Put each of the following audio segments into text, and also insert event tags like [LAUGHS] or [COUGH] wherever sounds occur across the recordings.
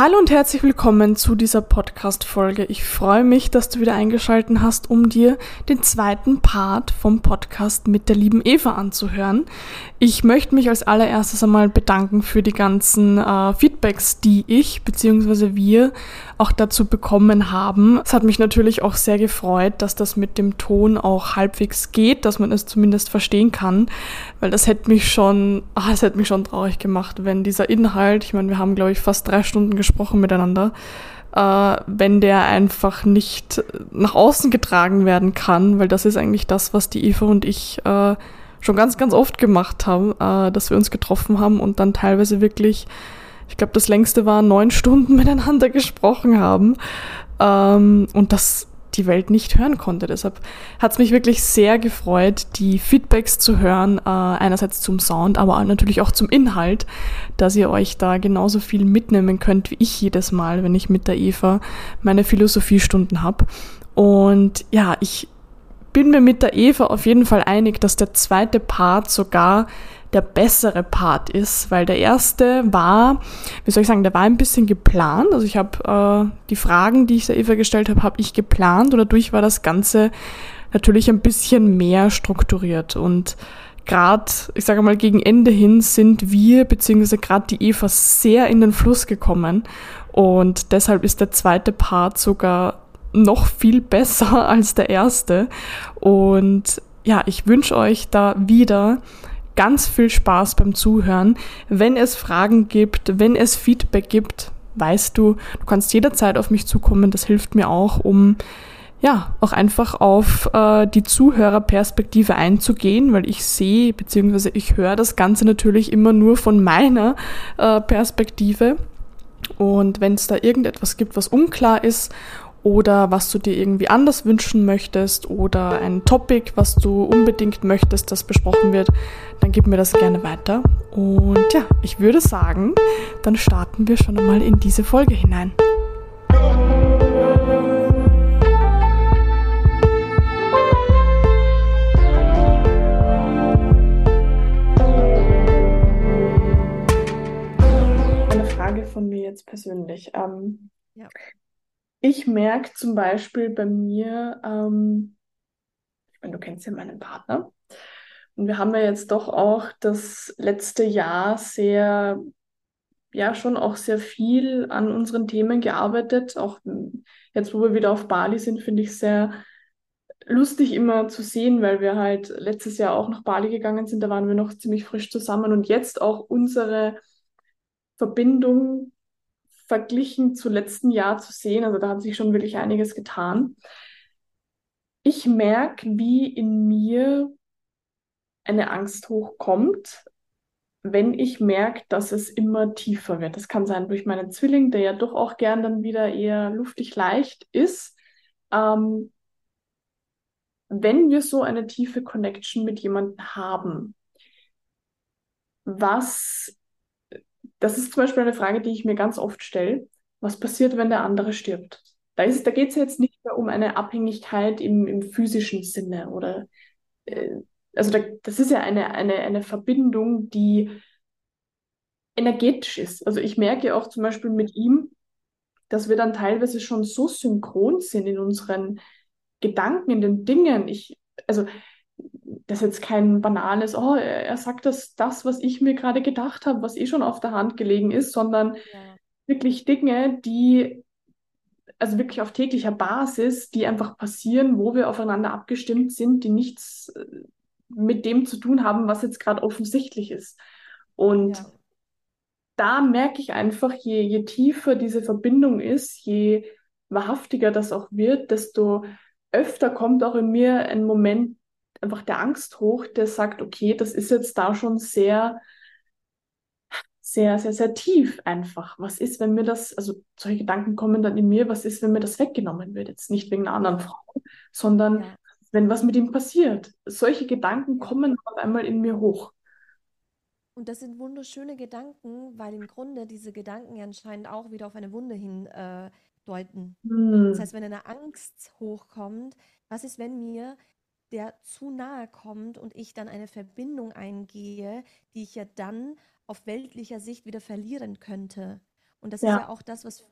Hallo und herzlich willkommen zu dieser Podcast-Folge. Ich freue mich, dass du wieder eingeschalten hast, um dir den zweiten Part vom Podcast mit der lieben Eva anzuhören. Ich möchte mich als allererstes einmal bedanken für die ganzen äh, Feedbacks, die ich bzw. wir auch dazu bekommen haben. Es hat mich natürlich auch sehr gefreut, dass das mit dem Ton auch halbwegs geht, dass man es zumindest verstehen kann, weil das hätte mich schon, ach, das hätte mich schon traurig gemacht, wenn dieser Inhalt, ich meine, wir haben glaube ich fast drei Stunden gesprochen miteinander, äh, wenn der einfach nicht nach außen getragen werden kann, weil das ist eigentlich das, was die Eva und ich äh, schon ganz, ganz oft gemacht haben, äh, dass wir uns getroffen haben und dann teilweise wirklich, ich glaube, das längste war neun [LAUGHS] Stunden miteinander gesprochen haben. Ähm, und das die Welt nicht hören konnte. Deshalb hat es mich wirklich sehr gefreut, die Feedbacks zu hören, äh, einerseits zum Sound, aber natürlich auch zum Inhalt, dass ihr euch da genauso viel mitnehmen könnt wie ich jedes Mal, wenn ich mit der Eva meine Philosophiestunden habe. Und ja, ich bin mir mit der Eva auf jeden Fall einig, dass der zweite Part sogar der bessere Part ist, weil der erste war, wie soll ich sagen, der war ein bisschen geplant. Also ich habe äh, die Fragen, die ich der Eva gestellt habe, habe ich geplant und dadurch war das Ganze natürlich ein bisschen mehr strukturiert und gerade, ich sage mal, gegen Ende hin sind wir, beziehungsweise gerade die Eva, sehr in den Fluss gekommen. Und deshalb ist der zweite Part sogar noch viel besser [LAUGHS] als der erste. Und ja, ich wünsche euch da wieder ganz viel Spaß beim Zuhören. Wenn es Fragen gibt, wenn es Feedback gibt, weißt du, du kannst jederzeit auf mich zukommen. Das hilft mir auch, um ja, auch einfach auf äh, die Zuhörerperspektive einzugehen, weil ich sehe bzw. ich höre das Ganze natürlich immer nur von meiner äh, Perspektive. Und wenn es da irgendetwas gibt, was unklar ist oder was du dir irgendwie anders wünschen möchtest oder ein Topic, was du unbedingt möchtest, das besprochen wird, dann gib mir das gerne weiter. Und ja, ich würde sagen, dann starten wir schon einmal in diese Folge hinein. Eine Frage von mir jetzt persönlich. Ähm, ja ich merke zum Beispiel bei mir, ähm, ich meine, du kennst ja meinen Partner. Und wir haben ja jetzt doch auch das letzte Jahr sehr, ja, schon auch sehr viel an unseren Themen gearbeitet. Auch jetzt, wo wir wieder auf Bali sind, finde ich sehr lustig immer zu sehen, weil wir halt letztes Jahr auch nach Bali gegangen sind. Da waren wir noch ziemlich frisch zusammen und jetzt auch unsere Verbindung verglichen zu letzten Jahr zu sehen. Also da hat sich schon wirklich einiges getan. Ich merke, wie in mir eine Angst hochkommt, wenn ich merke, dass es immer tiefer wird. Das kann sein durch meinen Zwilling, der ja doch auch gern dann wieder eher luftig leicht ist. Ähm, wenn wir so eine tiefe Connection mit jemandem haben, was das ist zum Beispiel eine Frage, die ich mir ganz oft stelle. Was passiert, wenn der andere stirbt? Da, da geht es jetzt nicht mehr um eine Abhängigkeit im, im physischen Sinne oder äh, also da, das ist ja eine, eine, eine Verbindung, die energetisch ist. Also ich merke auch zum Beispiel mit ihm, dass wir dann teilweise schon so synchron sind in unseren Gedanken, in den Dingen. Ich, also das ist jetzt kein banales, oh, er, er sagt das, das, was ich mir gerade gedacht habe, was eh schon auf der Hand gelegen ist, sondern ja. wirklich Dinge, die, also wirklich auf täglicher Basis, die einfach passieren, wo wir aufeinander abgestimmt sind, die nichts äh, mit dem zu tun haben, was jetzt gerade offensichtlich ist. Und ja. da merke ich einfach, je, je tiefer diese Verbindung ist, je wahrhaftiger das auch wird, desto öfter kommt auch in mir ein Moment einfach der Angst hoch, der sagt, okay, das ist jetzt da schon sehr, sehr, sehr, sehr tief einfach. Was ist, wenn mir das, also solche Gedanken kommen dann in mir, was ist, wenn mir das weggenommen wird? Jetzt nicht wegen einer anderen Frau, sondern ja. wenn was mit ihm passiert. Solche Gedanken kommen auf einmal in mir hoch. Und das sind wunderschöne Gedanken, weil im Grunde diese Gedanken anscheinend auch wieder auf eine Wunde hin äh, deuten. Hm. Das heißt, wenn eine Angst hochkommt, was ist, wenn mir der zu nahe kommt und ich dann eine Verbindung eingehe, die ich ja dann auf weltlicher Sicht wieder verlieren könnte. Und das ist ja auch das, was,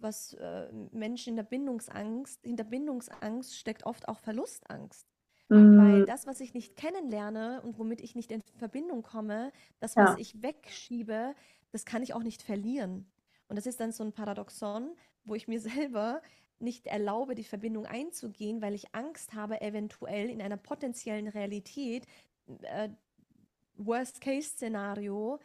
was äh, Menschen in der Bindungsangst, hinter Bindungsangst steckt oft auch Verlustangst. Weil mhm. das, was ich nicht kennenlerne und womit ich nicht in Verbindung komme, das, was ja. ich wegschiebe, das kann ich auch nicht verlieren. Und das ist dann so ein Paradoxon, wo ich mir [LAUGHS] selber nicht erlaube, die Verbindung einzugehen, weil ich Angst habe, eventuell in einer potenziellen Realität, äh, Worst-Case-Szenario,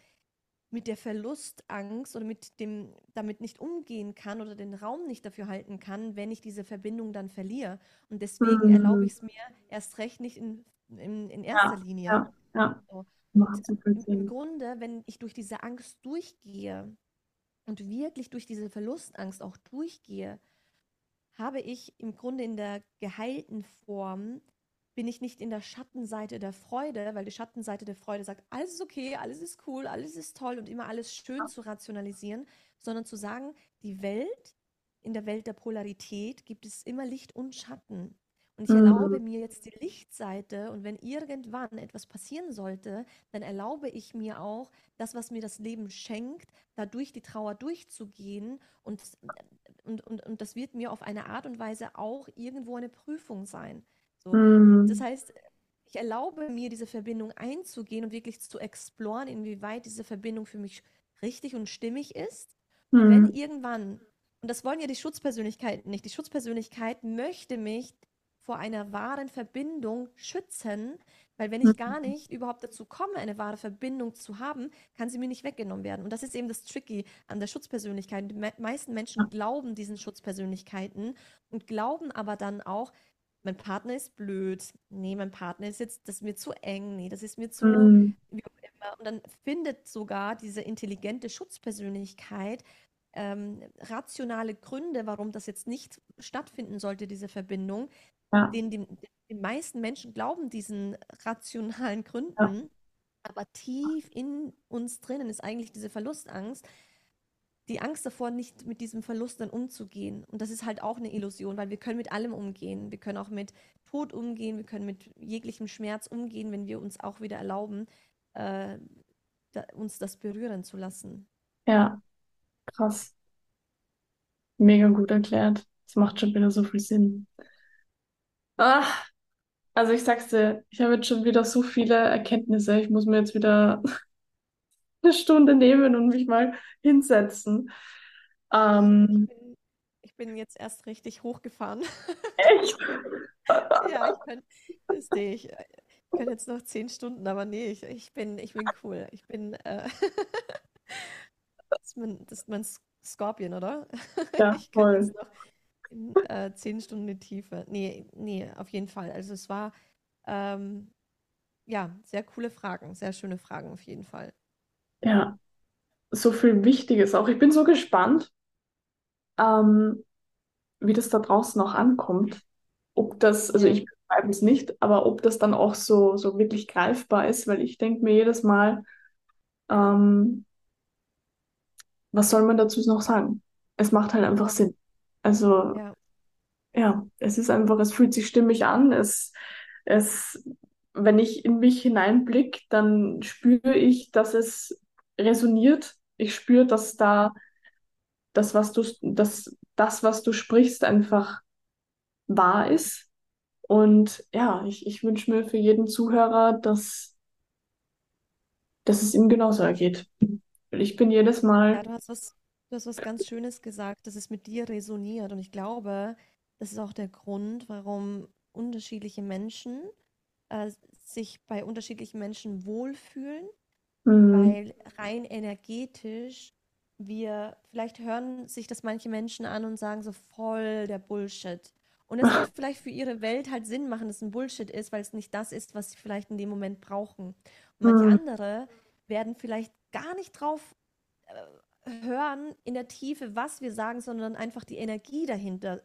mit der Verlustangst oder mit dem damit nicht umgehen kann oder den Raum nicht dafür halten kann, wenn ich diese Verbindung dann verliere. Und deswegen mhm. erlaube ich es mir erst recht nicht in, in, in erster ja, Linie. Ja, ja. So. Im, Im Grunde, wenn ich durch diese Angst durchgehe und wirklich durch diese Verlustangst auch durchgehe, habe ich im Grunde in der geheilten Form bin ich nicht in der Schattenseite der Freude, weil die Schattenseite der Freude sagt, alles ist okay, alles ist cool, alles ist toll und immer alles schön zu rationalisieren, sondern zu sagen, die Welt, in der Welt der Polarität gibt es immer Licht und Schatten. Und ich mhm. erlaube mir jetzt die Lichtseite und wenn irgendwann etwas passieren sollte, dann erlaube ich mir auch, das, was mir das Leben schenkt, dadurch die Trauer durchzugehen und, und, und, und das wird mir auf eine Art und Weise auch irgendwo eine Prüfung sein. So. Mhm. Das heißt, ich erlaube mir, diese Verbindung einzugehen und wirklich zu exploren, inwieweit diese Verbindung für mich richtig und stimmig ist. Mhm. Und wenn irgendwann, und das wollen ja die Schutzpersönlichkeiten nicht, die Schutzpersönlichkeit möchte mich vor einer wahren Verbindung schützen, weil wenn ich gar mhm. nicht überhaupt dazu komme, eine wahre Verbindung zu haben, kann sie mir nicht weggenommen werden. Und das ist eben das Tricky an der Schutzpersönlichkeit. Die meisten Menschen glauben diesen Schutzpersönlichkeiten und glauben aber dann auch, mein Partner ist blöd, nee, mein Partner ist jetzt, das ist mir zu eng, nee, das ist mir zu, mm. wie auch immer. Und dann findet sogar diese intelligente Schutzpersönlichkeit ähm, rationale Gründe, warum das jetzt nicht stattfinden sollte, diese Verbindung. Ja. Den, den, die meisten Menschen glauben diesen rationalen Gründen, ja. aber tief in uns drinnen ist eigentlich diese Verlustangst, die Angst davor, nicht mit diesem Verlust dann umzugehen. Und das ist halt auch eine Illusion, weil wir können mit allem umgehen. Wir können auch mit Tod umgehen, wir können mit jeglichem Schmerz umgehen, wenn wir uns auch wieder erlauben, äh, da, uns das berühren zu lassen. Ja, krass. Mega gut erklärt. Das macht schon wieder so viel Sinn. Ach, also ich sag's dir, ich habe jetzt schon wieder so viele Erkenntnisse. Ich muss mir jetzt wieder [LAUGHS] eine Stunde nehmen und mich mal hinsetzen. Ähm, ich, bin, ich bin jetzt erst richtig hochgefahren. Echt? [LAUGHS] ja, ich kann, das sehe ich. Ich kann jetzt noch zehn Stunden, aber nee, ich, ich bin, ich bin cool. Ich bin, äh, [LAUGHS] das, ist mein, das ist mein Scorpion, oder? Ja, ich kann voll. jetzt noch in, äh, zehn Stunden Tiefe. Nee, nee, auf jeden Fall. Also es war, ähm, ja, sehr coole Fragen, sehr schöne Fragen auf jeden Fall. Ja, so viel Wichtiges auch. Ich bin so gespannt, ähm, wie das da draußen auch ankommt. Ob das, also ich bezweifle es nicht, aber ob das dann auch so, so wirklich greifbar ist, weil ich denke mir jedes Mal, ähm, was soll man dazu noch sagen? Es macht halt einfach Sinn. Also, Ja. ja, es ist einfach, es fühlt sich stimmig an. Es, es, wenn ich in mich hineinblicke, dann spüre ich, dass es resoniert. Ich spüre, dass da das, was du, das, das, was du sprichst, einfach wahr ist. Und ja, ich, ich wünsche mir für jeden Zuhörer, dass, dass es ihm genauso ergeht. Ich bin jedes Mal. Ja, du hast was, du hast was ganz Schönes gesagt, dass es mit dir resoniert. Und ich glaube, das ist auch der Grund, warum unterschiedliche Menschen äh, sich bei unterschiedlichen Menschen wohlfühlen Mhm. weil rein energetisch wir, vielleicht hören sich das manche Menschen an und sagen so voll der Bullshit. Und es wird [LAUGHS] vielleicht für ihre Welt halt Sinn machen, dass es ein Bullshit ist, weil es nicht das ist, was sie vielleicht in dem Moment brauchen. Und manche Mhm. andere werden vielleicht gar nicht drauf äh, hören in der Tiefe, was wir sagen, sondern einfach die Energie dahinter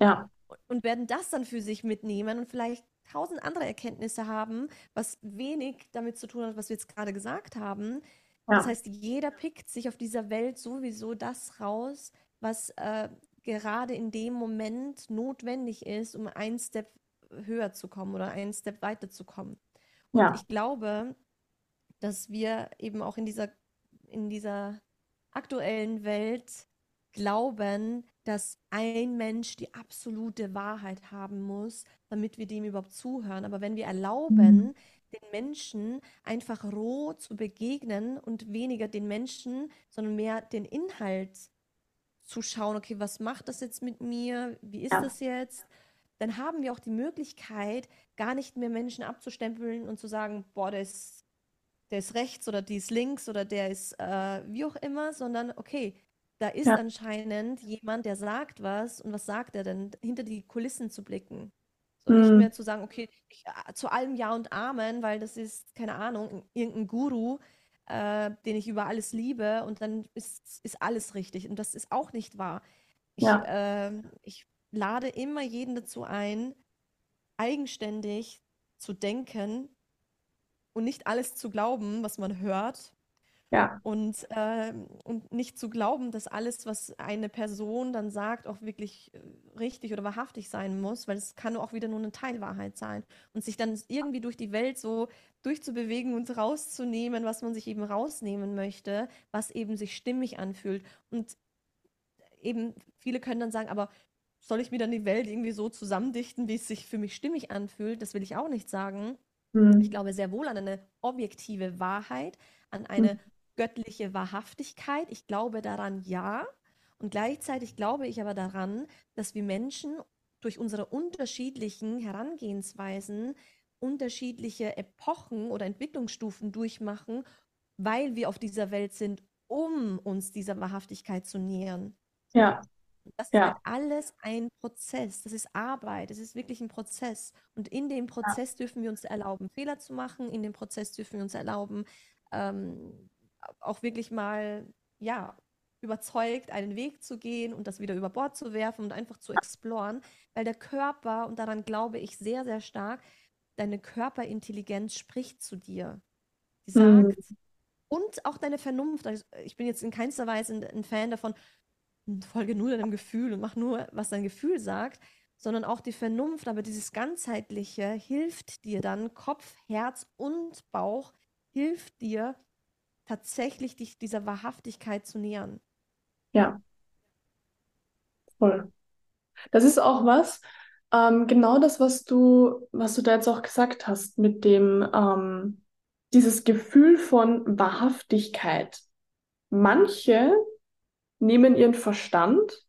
Ja. und werden das dann für sich mitnehmen und vielleicht tausend andere Erkenntnisse haben, was wenig damit zu tun hat, was wir jetzt gerade gesagt haben. Ja. Das heißt, jeder pickt sich auf dieser Welt sowieso das raus, was äh, gerade in dem Moment notwendig ist, um einen Step höher zu kommen oder einen Step weiter zu kommen. Und ja. ich glaube, dass wir eben auch in dieser, in dieser aktuellen Welt glauben, dass ein Mensch die absolute Wahrheit haben muss, damit wir dem überhaupt zuhören. Aber wenn wir erlauben, mhm. den Menschen einfach roh zu begegnen und weniger den Menschen, sondern mehr den Inhalt zu schauen, okay, was macht das jetzt mit mir? Wie ist ja. das jetzt? Dann haben wir auch die Möglichkeit, gar nicht mehr Menschen abzustempeln und zu sagen, boah, der ist, der ist rechts oder die ist links oder der ist äh, wie auch immer, sondern okay, da ist ja. anscheinend jemand, der sagt was und was sagt er denn, hinter die Kulissen zu blicken. So mhm. nicht mehr zu sagen, okay, ich, äh, zu allem Ja und Amen, weil das ist, keine Ahnung, irgendein Guru, äh, den ich über alles liebe und dann ist, ist alles richtig. Und das ist auch nicht wahr. Ich, ja. äh, ich lade immer jeden dazu ein, eigenständig zu denken und nicht alles zu glauben, was man hört, ja. Und, äh, und nicht zu glauben, dass alles, was eine Person dann sagt, auch wirklich äh, richtig oder wahrhaftig sein muss, weil es kann auch wieder nur eine Teilwahrheit sein. Und sich dann irgendwie durch die Welt so durchzubewegen und rauszunehmen, was man sich eben rausnehmen möchte, was eben sich stimmig anfühlt. Und eben viele können dann sagen, aber soll ich mir dann die Welt irgendwie so zusammendichten, wie es sich für mich stimmig anfühlt? Das will ich auch nicht sagen. Mhm. Ich glaube sehr wohl an eine objektive Wahrheit, an eine mhm göttliche Wahrhaftigkeit. Ich glaube daran, ja. Und gleichzeitig glaube ich aber daran, dass wir Menschen durch unsere unterschiedlichen Herangehensweisen unterschiedliche Epochen oder Entwicklungsstufen durchmachen, weil wir auf dieser Welt sind, um uns dieser Wahrhaftigkeit zu nähern. Ja. Das ja. ist alles ein Prozess. Das ist Arbeit. Es ist wirklich ein Prozess. Und in dem Prozess ja. dürfen wir uns erlauben, Fehler zu machen. In dem Prozess dürfen wir uns erlauben, ähm, auch wirklich mal, ja, überzeugt, einen Weg zu gehen und das wieder über Bord zu werfen und einfach zu exploren, weil der Körper, und daran glaube ich sehr, sehr stark, deine Körperintelligenz spricht zu dir. Die mhm. sagt, mhm. und auch deine Vernunft, also ich bin jetzt in keinster Weise ein, Fan davon, folge nur deinem Gefühl und mach nur, was dein Gefühl sagt, sondern auch die Vernunft, aber dieses ganzheitliche hilft dir dann, Kopf, Herz und Bauch hilft dir, tatsächlich dich dieser Wahrhaftigkeit zu nähern. Ja. Voll. Das ist auch was, ähm, genau das, was du, was du da jetzt auch gesagt hast, mit dem, ähm, dieses Gefühl von Wahrhaftigkeit. Manche nehmen ihren Verstand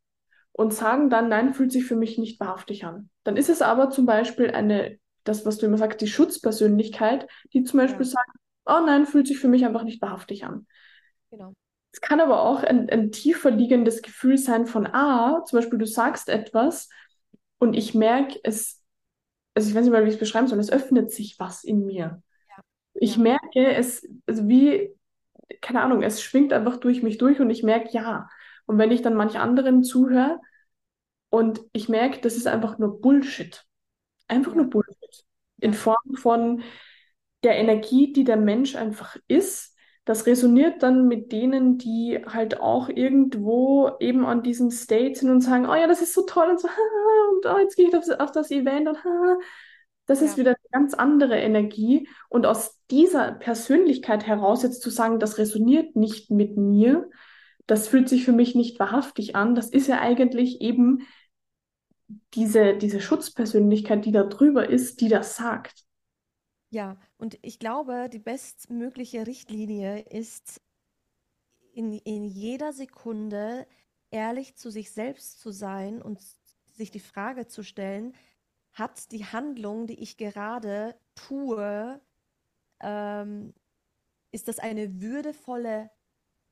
und sagen dann, nein, fühlt sich für mich nicht wahrhaftig an. Dann ist es aber zum Beispiel eine, das, was du immer sagst, die Schutzpersönlichkeit, die zum Beispiel ja. sagt, oh nein, fühlt sich für mich einfach nicht wahrhaftig an. Genau. Es kann aber auch ein, ein tiefer liegendes Gefühl sein von, ah, zum Beispiel du sagst etwas und ich merke, es, also ich weiß nicht mal, wie ich es beschreiben soll, es öffnet sich was in mir. Ja. Ich ja. merke, es, also wie, keine Ahnung, es schwingt einfach durch mich durch und ich merke, ja. Und wenn ich dann manch anderen zuhöre und ich merke, das ist einfach nur Bullshit. Einfach nur Bullshit. In Form von, der Energie, die der Mensch einfach ist, das resoniert dann mit denen, die halt auch irgendwo eben an diesem State sind und sagen, oh ja, das ist so toll und so, [LAUGHS] und oh, jetzt gehe ich auf das, auf das Event und [LAUGHS] das ja. ist wieder eine ganz andere Energie. Und aus dieser Persönlichkeit heraus jetzt zu sagen, das resoniert nicht mit mir, das fühlt sich für mich nicht wahrhaftig an, das ist ja eigentlich eben diese, diese Schutzpersönlichkeit, die da drüber ist, die das sagt. Ja, und ich glaube, die bestmögliche Richtlinie ist, in, in jeder Sekunde ehrlich zu sich selbst zu sein und sich die Frage zu stellen, hat die Handlung, die ich gerade tue, ähm, ist das eine würdevolle,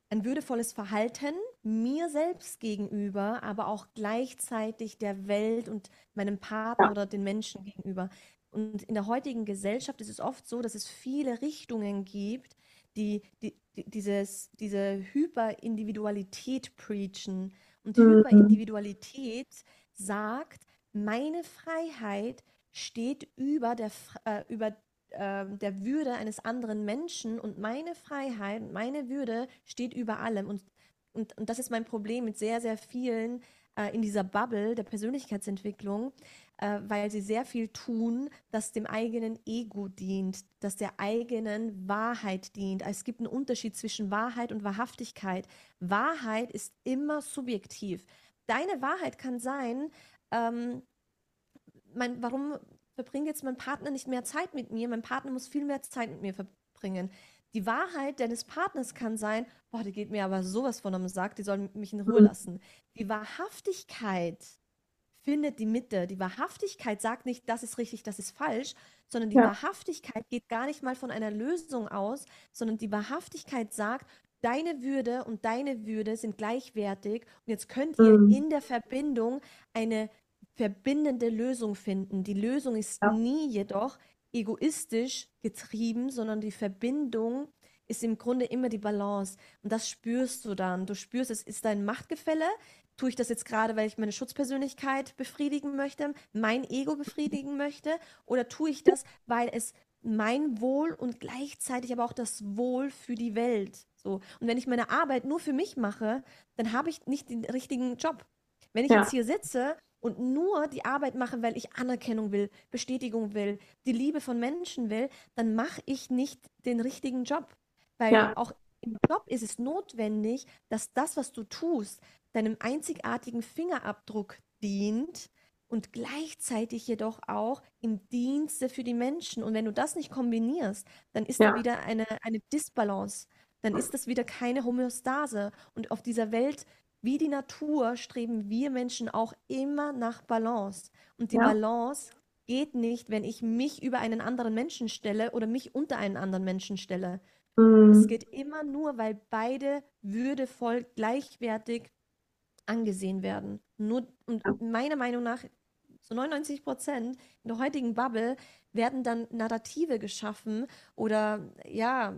ein würdevolles Verhalten mir selbst gegenüber, aber auch gleichzeitig der Welt und meinem Partner ja. oder den Menschen gegenüber. Und in der heutigen Gesellschaft ist es oft so, dass es viele Richtungen gibt, die, die, die dieses, diese Hyperindividualität preachen. Und mhm. Hyperindividualität sagt, meine Freiheit steht über der, äh, über, äh, der Würde eines anderen Menschen und meine Freiheit, meine Würde steht über allem. Und, und, und das ist mein Problem mit sehr, sehr vielen äh, in dieser Bubble der Persönlichkeitsentwicklung, äh, weil sie sehr viel tun, das dem eigenen Ego dient, das der eigenen Wahrheit dient. Es gibt einen Unterschied zwischen Wahrheit und Wahrhaftigkeit. Wahrheit ist immer subjektiv. Deine Wahrheit kann sein, ähm, mein, warum verbringt jetzt mein Partner nicht mehr Zeit mit mir? Mein Partner muss viel mehr Zeit mit mir verbringen. Die Wahrheit deines Partners kann sein, boah, die geht mir aber sowas von am Sack, die soll mich in Ruhe mhm. lassen. Die Wahrhaftigkeit findet die Mitte. Die Wahrhaftigkeit sagt nicht, das ist richtig, das ist falsch, sondern die ja. Wahrhaftigkeit geht gar nicht mal von einer Lösung aus, sondern die Wahrhaftigkeit sagt, deine Würde und deine Würde sind gleichwertig und jetzt könnt ihr mhm. in der Verbindung eine verbindende Lösung finden. Die Lösung ist ja. nie jedoch egoistisch getrieben, sondern die Verbindung ist im Grunde immer die Balance. Und das spürst du dann. Du spürst, es ist ein Machtgefälle. Tue ich das jetzt gerade, weil ich meine Schutzpersönlichkeit befriedigen möchte, mein Ego befriedigen möchte? Oder tue ich das, weil es mein Wohl und gleichzeitig aber auch das Wohl für die Welt. So. Und wenn ich meine Arbeit nur für mich mache, dann habe ich nicht den richtigen Job. Wenn ich ja. jetzt hier sitze und nur die Arbeit mache, weil ich Anerkennung will, Bestätigung will, die Liebe von Menschen will, dann mache ich nicht den richtigen Job. Weil ja. auch im Job ist es notwendig, dass das, was du tust, deinem einzigartigen Fingerabdruck dient und gleichzeitig jedoch auch im Dienste für die Menschen. Und wenn du das nicht kombinierst, dann ist ja. da wieder eine, eine Disbalance. Dann ist das wieder keine Homöostase. Und auf dieser Welt, wie die Natur, streben wir Menschen auch immer nach Balance. Und die ja. Balance geht nicht, wenn ich mich über einen anderen Menschen stelle oder mich unter einen anderen Menschen stelle. Mhm. Es geht immer nur, weil beide würdevoll gleichwertig angesehen werden. Nur, und meiner Meinung nach, so 99 Prozent in der heutigen Bubble werden dann Narrative geschaffen oder ja,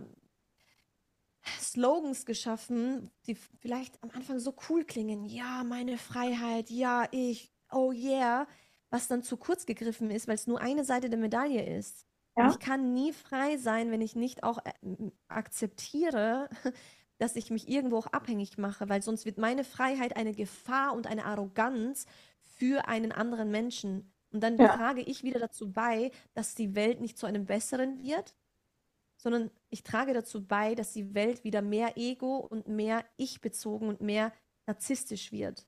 Slogans geschaffen, die vielleicht am Anfang so cool klingen. Ja, meine Freiheit, ja, ich, oh yeah, was dann zu kurz gegriffen ist, weil es nur eine Seite der Medaille ist. Ja. Ich kann nie frei sein, wenn ich nicht auch äh, akzeptiere, [LAUGHS] dass ich mich irgendwo auch abhängig mache, weil sonst wird meine Freiheit eine Gefahr und eine Arroganz für einen anderen Menschen. Und dann ja. trage ich wieder dazu bei, dass die Welt nicht zu einem besseren wird, sondern ich trage dazu bei, dass die Welt wieder mehr Ego und mehr ich bezogen und mehr narzisstisch wird.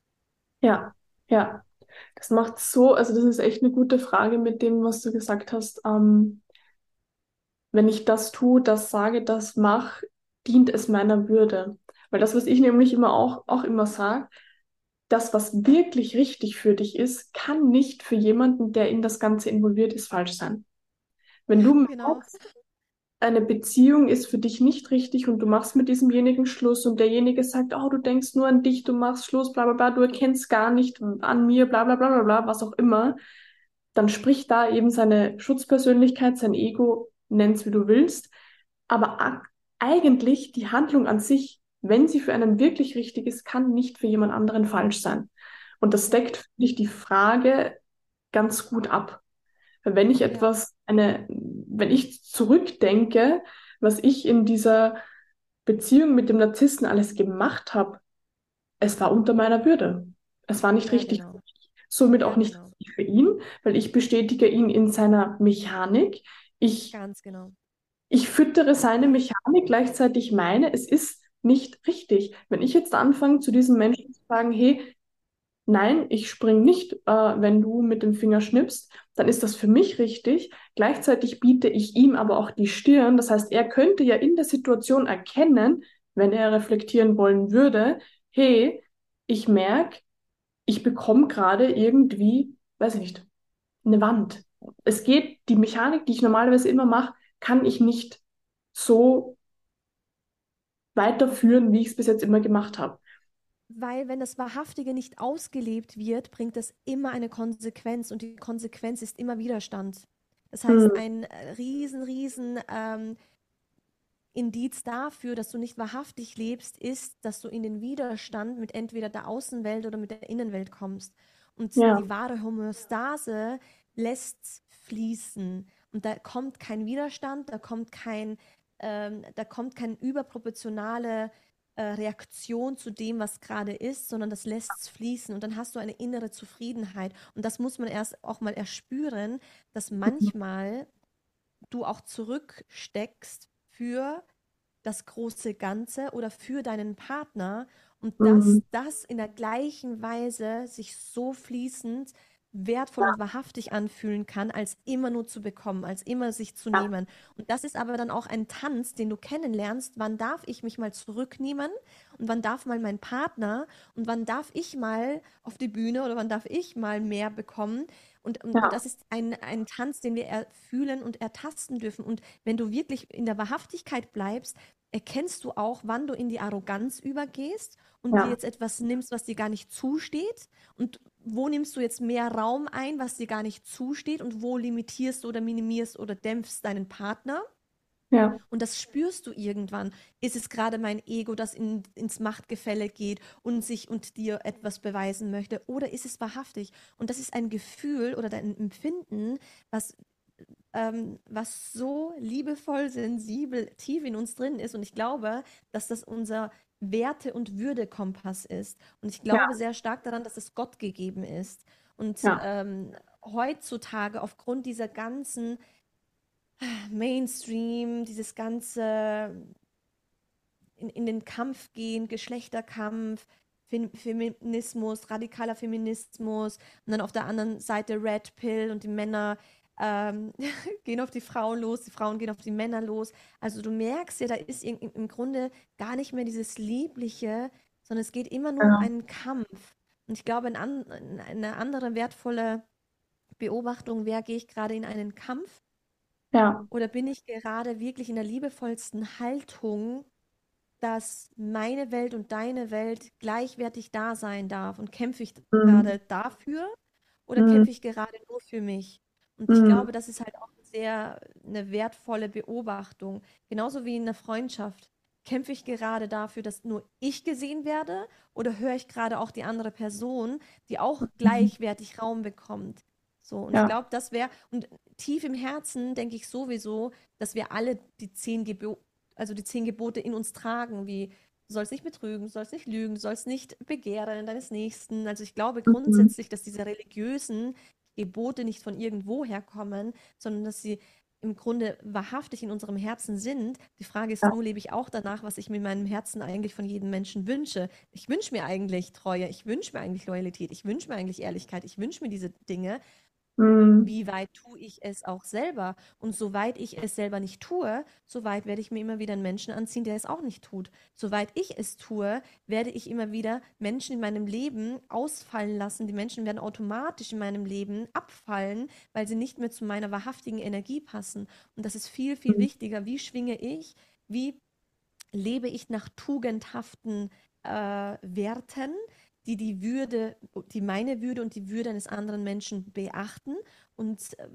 Ja, ja. Das macht so, also das ist echt eine gute Frage mit dem, was du gesagt hast. Ähm, wenn ich das tue, das sage, das mache, dient es meiner Würde. Weil das, was ich nämlich immer auch, auch immer sage, das, was wirklich richtig für dich ist, kann nicht für jemanden, der in das Ganze involviert ist, falsch sein. Wenn du genau. merkst, eine Beziehung ist für dich nicht richtig und du machst mit diesemjenigen Schluss und derjenige sagt, oh, du denkst nur an dich, du machst Schluss, bla bla bla, du erkennst gar nicht an mir, bla bla bla bla bla, was auch immer, dann spricht da eben seine Schutzpersönlichkeit, sein Ego, nenn's wie du willst, aber eigentlich die Handlung an sich, wenn sie für einen wirklich richtig ist, kann nicht für jemand anderen falsch sein. Und das deckt, finde ich, die Frage ganz gut ab. Wenn ich etwas, eine, wenn ich zurückdenke, was ich in dieser Beziehung mit dem Narzissten alles gemacht habe, es war unter meiner Würde. Es war nicht ja, richtig genau. Somit auch nicht genau. für ihn, weil ich bestätige ihn in seiner Mechanik. Ich Ganz genau. Ich füttere seine Mechanik, gleichzeitig meine, es ist nicht richtig. Wenn ich jetzt anfange, zu diesem Menschen zu sagen, hey, nein, ich spring nicht, äh, wenn du mit dem Finger schnippst, dann ist das für mich richtig. Gleichzeitig biete ich ihm aber auch die Stirn. Das heißt, er könnte ja in der Situation erkennen, wenn er reflektieren wollen würde, hey, ich merke, ich bekomme gerade irgendwie, weiß ich nicht, eine Wand. Es geht, die Mechanik, die ich normalerweise immer mache, kann ich nicht so weiterführen, wie ich es bis jetzt immer gemacht habe. Weil wenn das Wahrhaftige nicht ausgelebt wird, bringt das immer eine Konsequenz und die Konsequenz ist immer Widerstand. Das heißt, hm. ein äh, riesen, riesen ähm, Indiz dafür, dass du nicht wahrhaftig lebst, ist, dass du in den Widerstand mit entweder der Außenwelt oder mit der Innenwelt kommst. Und ja. die wahre Homöostase lässt fließen. Und da kommt kein Widerstand, da kommt kein, ähm, da kommt kein überproportionale äh, Reaktion zu dem, was gerade ist, sondern das lässt es fließen und dann hast du eine innere Zufriedenheit. Und das muss man erst auch mal erspüren, dass mhm. manchmal du auch zurücksteckst für das große Ganze oder für deinen Partner und dass mhm. das in der gleichen Weise sich so fließend wertvoll und wahrhaftig anfühlen kann, als immer nur zu bekommen, als immer sich zu nehmen. Und das ist aber dann auch ein Tanz, den du kennenlernst. Wann darf ich mich mal zurücknehmen und wann darf mal mein Partner und wann darf ich mal auf die Bühne oder wann darf ich mal mehr bekommen? Und, und ja. das ist ein, ein Tanz, den wir erfühlen und ertasten dürfen. Und wenn du wirklich in der Wahrhaftigkeit bleibst, erkennst du auch, wann du in die Arroganz übergehst und ja. dir jetzt etwas nimmst, was dir gar nicht zusteht und wo nimmst du jetzt mehr Raum ein, was dir gar nicht zusteht und wo limitierst du oder minimierst oder dämpfst deinen Partner. Ja. Und das spürst du irgendwann. Ist es gerade mein Ego, das in, ins Machtgefälle geht und sich und dir etwas beweisen möchte? Oder ist es wahrhaftig? Und das ist ein Gefühl oder ein Empfinden, was, ähm, was so liebevoll, sensibel, tief in uns drin ist. Und ich glaube, dass das unser Werte- und Würdekompass ist. Und ich glaube ja. sehr stark daran, dass es Gott gegeben ist. Und ja. ähm, heutzutage aufgrund dieser ganzen Mainstream, dieses ganze in, in den Kampf gehen, Geschlechterkampf, Feminismus, radikaler Feminismus und dann auf der anderen Seite Red Pill und die Männer ähm, [LAUGHS] gehen auf die Frauen los, die Frauen gehen auf die Männer los. Also du merkst ja, da ist im, Grunde gar nicht mehr dieses Liebliche, sondern es geht immer nur ja. um einen Kampf. Und ich glaube, ein eine andere wertvolle Beobachtung wäre, gehe ich gerade in einen Kampf? Ja. Oder bin ich gerade wirklich in der liebevollsten Haltung, dass meine Welt und deine Welt gleichwertig da sein darf? Und kämpfe ich mhm. gerade dafür oder mhm. kämpfe ich gerade nur für mich? Und ich mhm. glaube, das ist halt auch sehr eine wertvolle Beobachtung. Genauso wie in einer Freundschaft. Kämpfe ich gerade dafür, dass nur ich gesehen werde oder höre ich gerade auch die andere Person, die auch mhm. gleichwertig Raum bekommt? So, und ja. ich glaube, das wäre, und tief im Herzen denke ich sowieso, dass wir alle die zehn Gebote, also die zehn Gebote in uns tragen, wie du sollst nicht betrügen, du sollst nicht lügen, du sollst nicht begehren deines Nächsten. Also ich glaube mhm. grundsätzlich, dass diese religiösen Gebote nicht von irgendwo herkommen, sondern dass sie im Grunde wahrhaftig in unserem Herzen sind. Die Frage ist ja. nur, lebe ich auch danach, was ich mir in meinem Herzen eigentlich von jedem Menschen wünsche? Ich wünsche mir eigentlich Treue, ich wünsche mir eigentlich Loyalität, ich wünsche mir eigentlich Ehrlichkeit, ich wünsche mir diese Dinge. Mhm. Wie weit tue ich es auch selber? Und soweit ich es selber nicht tue, soweit werde ich mir immer wieder einen Menschen anziehen, der es auch nicht tut. Soweit ich es tue, werde ich immer wieder Menschen in meinem Leben ausfallen lassen. Die Menschen werden automatisch in meinem Leben abfallen, weil sie nicht mehr zu meiner wahrhaftigen Energie passen. Und das ist viel, viel mhm. wichtiger. Wie schwinge ich? Wie lebe ich nach tugendhaften äh, Werten? Die die Würde, die meine Würde und die Würde eines anderen Menschen beachten. Und äh,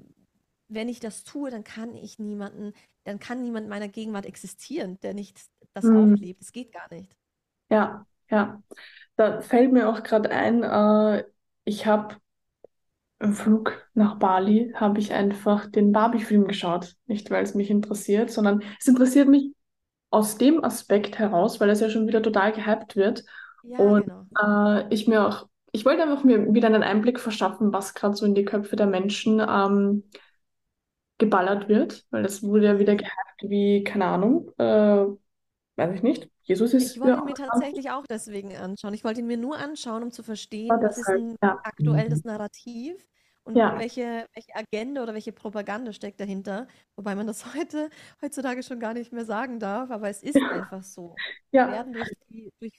wenn ich das tue, dann kann ich niemanden, dann kann niemand in meiner Gegenwart existieren, der nicht das mhm. auch lebt. Es geht gar nicht. Ja, ja. Da fällt mir auch gerade ein, äh, ich habe im Flug nach Bali, habe ich einfach den Barbie-Film geschaut. Nicht, weil es mich interessiert, sondern es interessiert mich aus dem Aspekt heraus, weil es ja schon wieder total gehypt wird. Ja, und genau. äh, ich mir auch, ich wollte einfach mir wieder einen Einblick verschaffen, was gerade so in die Köpfe der Menschen ähm, geballert wird, weil das wurde ja wieder gehypt wie, keine Ahnung, äh, weiß ich nicht. Jesus ist. Ich wollte mir tatsächlich auch deswegen anschauen. Ich wollte ihn mir nur anschauen, um zu verstehen, oh, was ist ein ja. aktuelles Narrativ und ja. welche, welche Agenda oder welche Propaganda steckt dahinter. Wobei man das [LAUGHS] heute, heutzutage schon gar nicht mehr sagen darf, aber es ist ja. einfach so. Ja. Wir werden durch, die, durch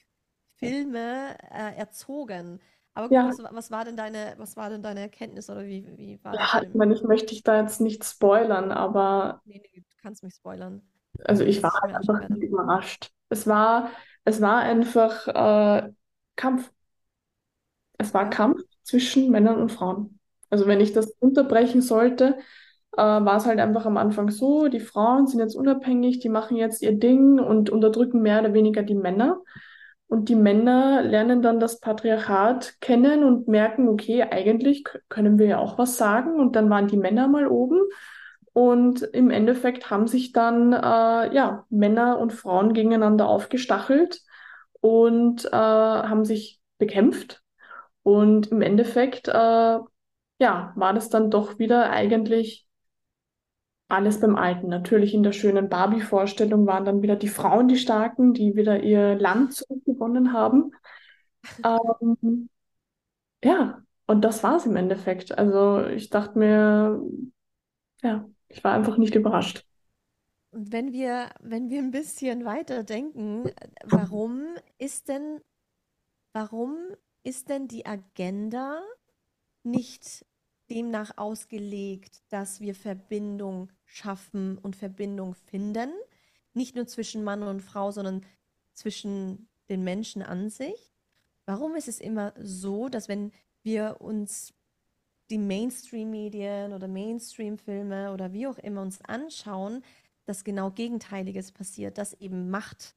Filme äh, erzogen. Aber gut, ja. was, was, war denn deine, was war denn deine Erkenntnis oder wie, wie war ja, Ich meine, ich möchte dich da jetzt nicht spoilern, aber. Nee, nee, du kannst mich spoilern. Also ich war halt einfach überrascht. Es war, es war einfach äh, Kampf. Es war ja. Kampf zwischen Männern und Frauen. Also wenn ich das unterbrechen sollte, äh, war es halt einfach am Anfang so, die Frauen sind jetzt unabhängig, die machen jetzt ihr Ding und unterdrücken mehr oder weniger die Männer. Und die Männer lernen dann das Patriarchat kennen und merken, okay, eigentlich können wir ja auch was sagen. Und dann waren die Männer mal oben. Und im Endeffekt haben sich dann äh, ja, Männer und Frauen gegeneinander aufgestachelt. und äh, haben sich bekämpft. Und im Endeffekt, äh, ja, war das dann doch wieder eigentlich alles beim Alten. Natürlich in der schönen Barbie-Vorstellung waren dann wieder die Frauen die Starken, die wieder ihr Land zurückgewonnen haben. Ähm, ja, und das war es im Endeffekt. Also ich dachte mir, ja, ich war einfach nicht überrascht. Und wenn wir, wenn wir ein bisschen weiter denken, warum ist denn, warum ist denn die Agenda nicht demnach ausgelegt, dass wir Verbindung schaffen und Verbindung finden? Nicht nur zwischen Mann und Frau, sondern zwischen den Menschen an sich. Warum ist es immer so, dass wenn wir uns die Mainstream-Medien oder Mainstream-Filme oder wie auch immer uns anschauen, dass genau Gegenteiliges passiert, dass eben Macht,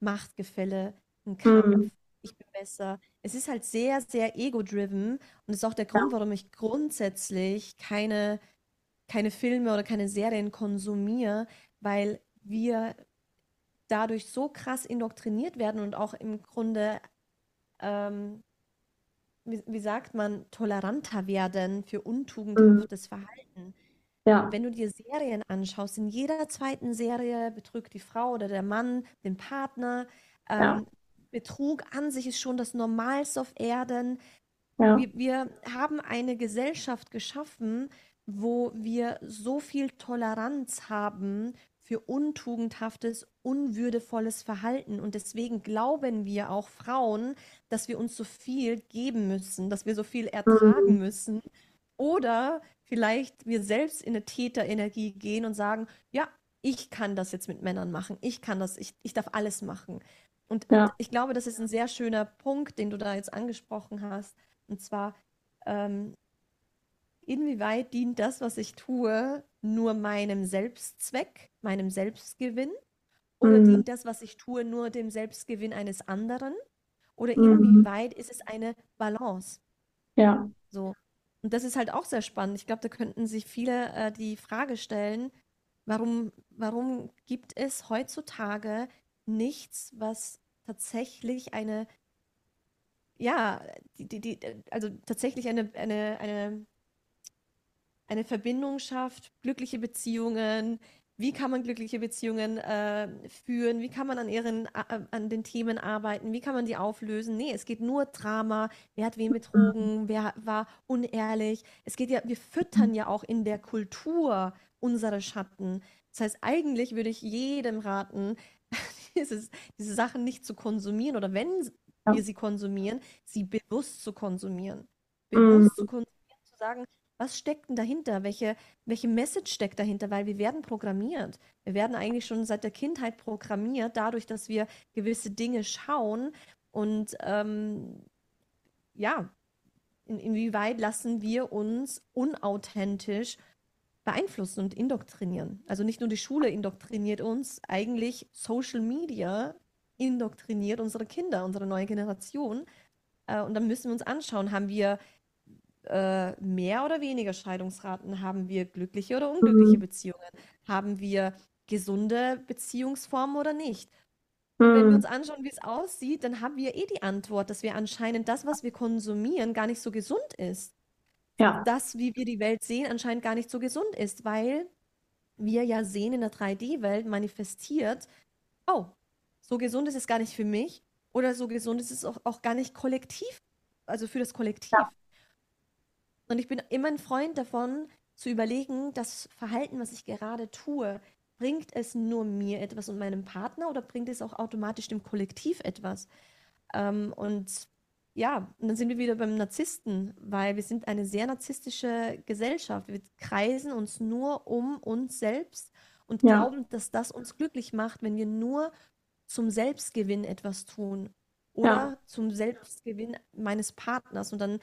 Machtgefälle, ein Kampf, mhm. ich bin besser. Es ist halt sehr, sehr ego-driven und ist auch der Grund, warum ich grundsätzlich keine, keine Filme oder keine Serien konsumiere, weil wir dadurch so krass indoktriniert werden und auch im Grunde ähm, wie, wie sagt man, toleranter werden für untugendhaftes mhm. Verhalten. Ja. Wenn du dir Serien anschaust, in jeder zweiten Serie betrügt die Frau oder der Mann den Partner. Ähm, ja. Betrug an sich ist schon das Normalste auf Erden. Ja. Wir, wir haben eine Gesellschaft geschaffen, wo wir so viel Toleranz haben für untugendhaftes, unwürdevolles Verhalten. Und deswegen glauben wir auch Frauen, dass wir uns so viel geben müssen, dass wir so viel ertragen mhm. müssen. Oder vielleicht wir selbst in eine Täterenergie gehen und sagen, ja, ich kann das jetzt mit Männern machen, ich kann das, ich, ich darf alles machen. Und, ja. und ich glaube, das ist ein sehr schöner Punkt, den du da jetzt angesprochen hast. Und zwar, ähm, inwieweit dient das, was ich tue, nur meinem Selbstzweck, meinem Selbstgewinn? Oder mhm. dient das, was ich tue, nur dem Selbstgewinn eines anderen? Oder mhm. inwieweit ist es eine Balance? Ja. So. Und das ist halt auch sehr spannend. Ich glaube, da könnten sich viele äh, die Frage stellen, warum, warum gibt es heutzutage nichts, was tatsächlich eine, ja, die, die, die, also tatsächlich eine, eine, eine eine Verbindung schafft, glückliche Beziehungen. Wie kann man glückliche Beziehungen äh, führen? Wie kann man an, ihren, äh, an den Themen arbeiten? Wie kann man die auflösen? Nee, es geht nur Drama. Wer hat wen betrogen? Wer war unehrlich? Es geht ja, wir füttern ja auch in der Kultur unsere Schatten. Das heißt, eigentlich würde ich jedem raten, [LAUGHS] dieses, diese Sachen nicht zu konsumieren oder wenn wir sie konsumieren, sie bewusst zu konsumieren. Bewusst mhm. zu konsumieren, zu sagen, was steckt denn dahinter? Welche, welche Message steckt dahinter? Weil wir werden programmiert. Wir werden eigentlich schon seit der Kindheit programmiert, dadurch, dass wir gewisse Dinge schauen. Und ähm, ja, in, inwieweit lassen wir uns unauthentisch beeinflussen und indoktrinieren? Also nicht nur die Schule indoktriniert uns, eigentlich Social Media indoktriniert unsere Kinder, unsere neue Generation. Äh, und dann müssen wir uns anschauen, haben wir äh, mehr oder weniger Scheidungsraten? Haben wir glückliche oder unglückliche mhm. Beziehungen? Haben wir gesunde Beziehungsformen oder nicht? Und wenn wir mhm. uns anschauen, wie es aussieht, dann haben wir eh die Antwort, dass wir anscheinend das, was wir konsumieren, gar nicht so gesund ist. Ja. Das, wie wir die Welt sehen, anscheinend gar nicht so gesund ist, weil wir ja sehen in der 3D-Welt manifestiert, oh, so gesund ist es gar nicht für mich oder so gesund ist es auch, auch gar nicht kollektiv, also für das Kollektiv. Ja. Und ich bin immer ein Freund davon, zu überlegen, das Verhalten, was ich gerade tue, bringt es nur mir etwas und meinem Partner oder bringt es auch automatisch dem Kollektiv etwas? Ähm, und ja, und dann sind wir wieder beim Narzissten, weil wir sind eine sehr narzisstische Gesellschaft. Wir kreisen uns nur um uns selbst und ja. glauben, dass das uns glücklich macht, wenn wir nur zum Selbstgewinn etwas tun oder ja. zum Selbstgewinn meines Partners. Und dann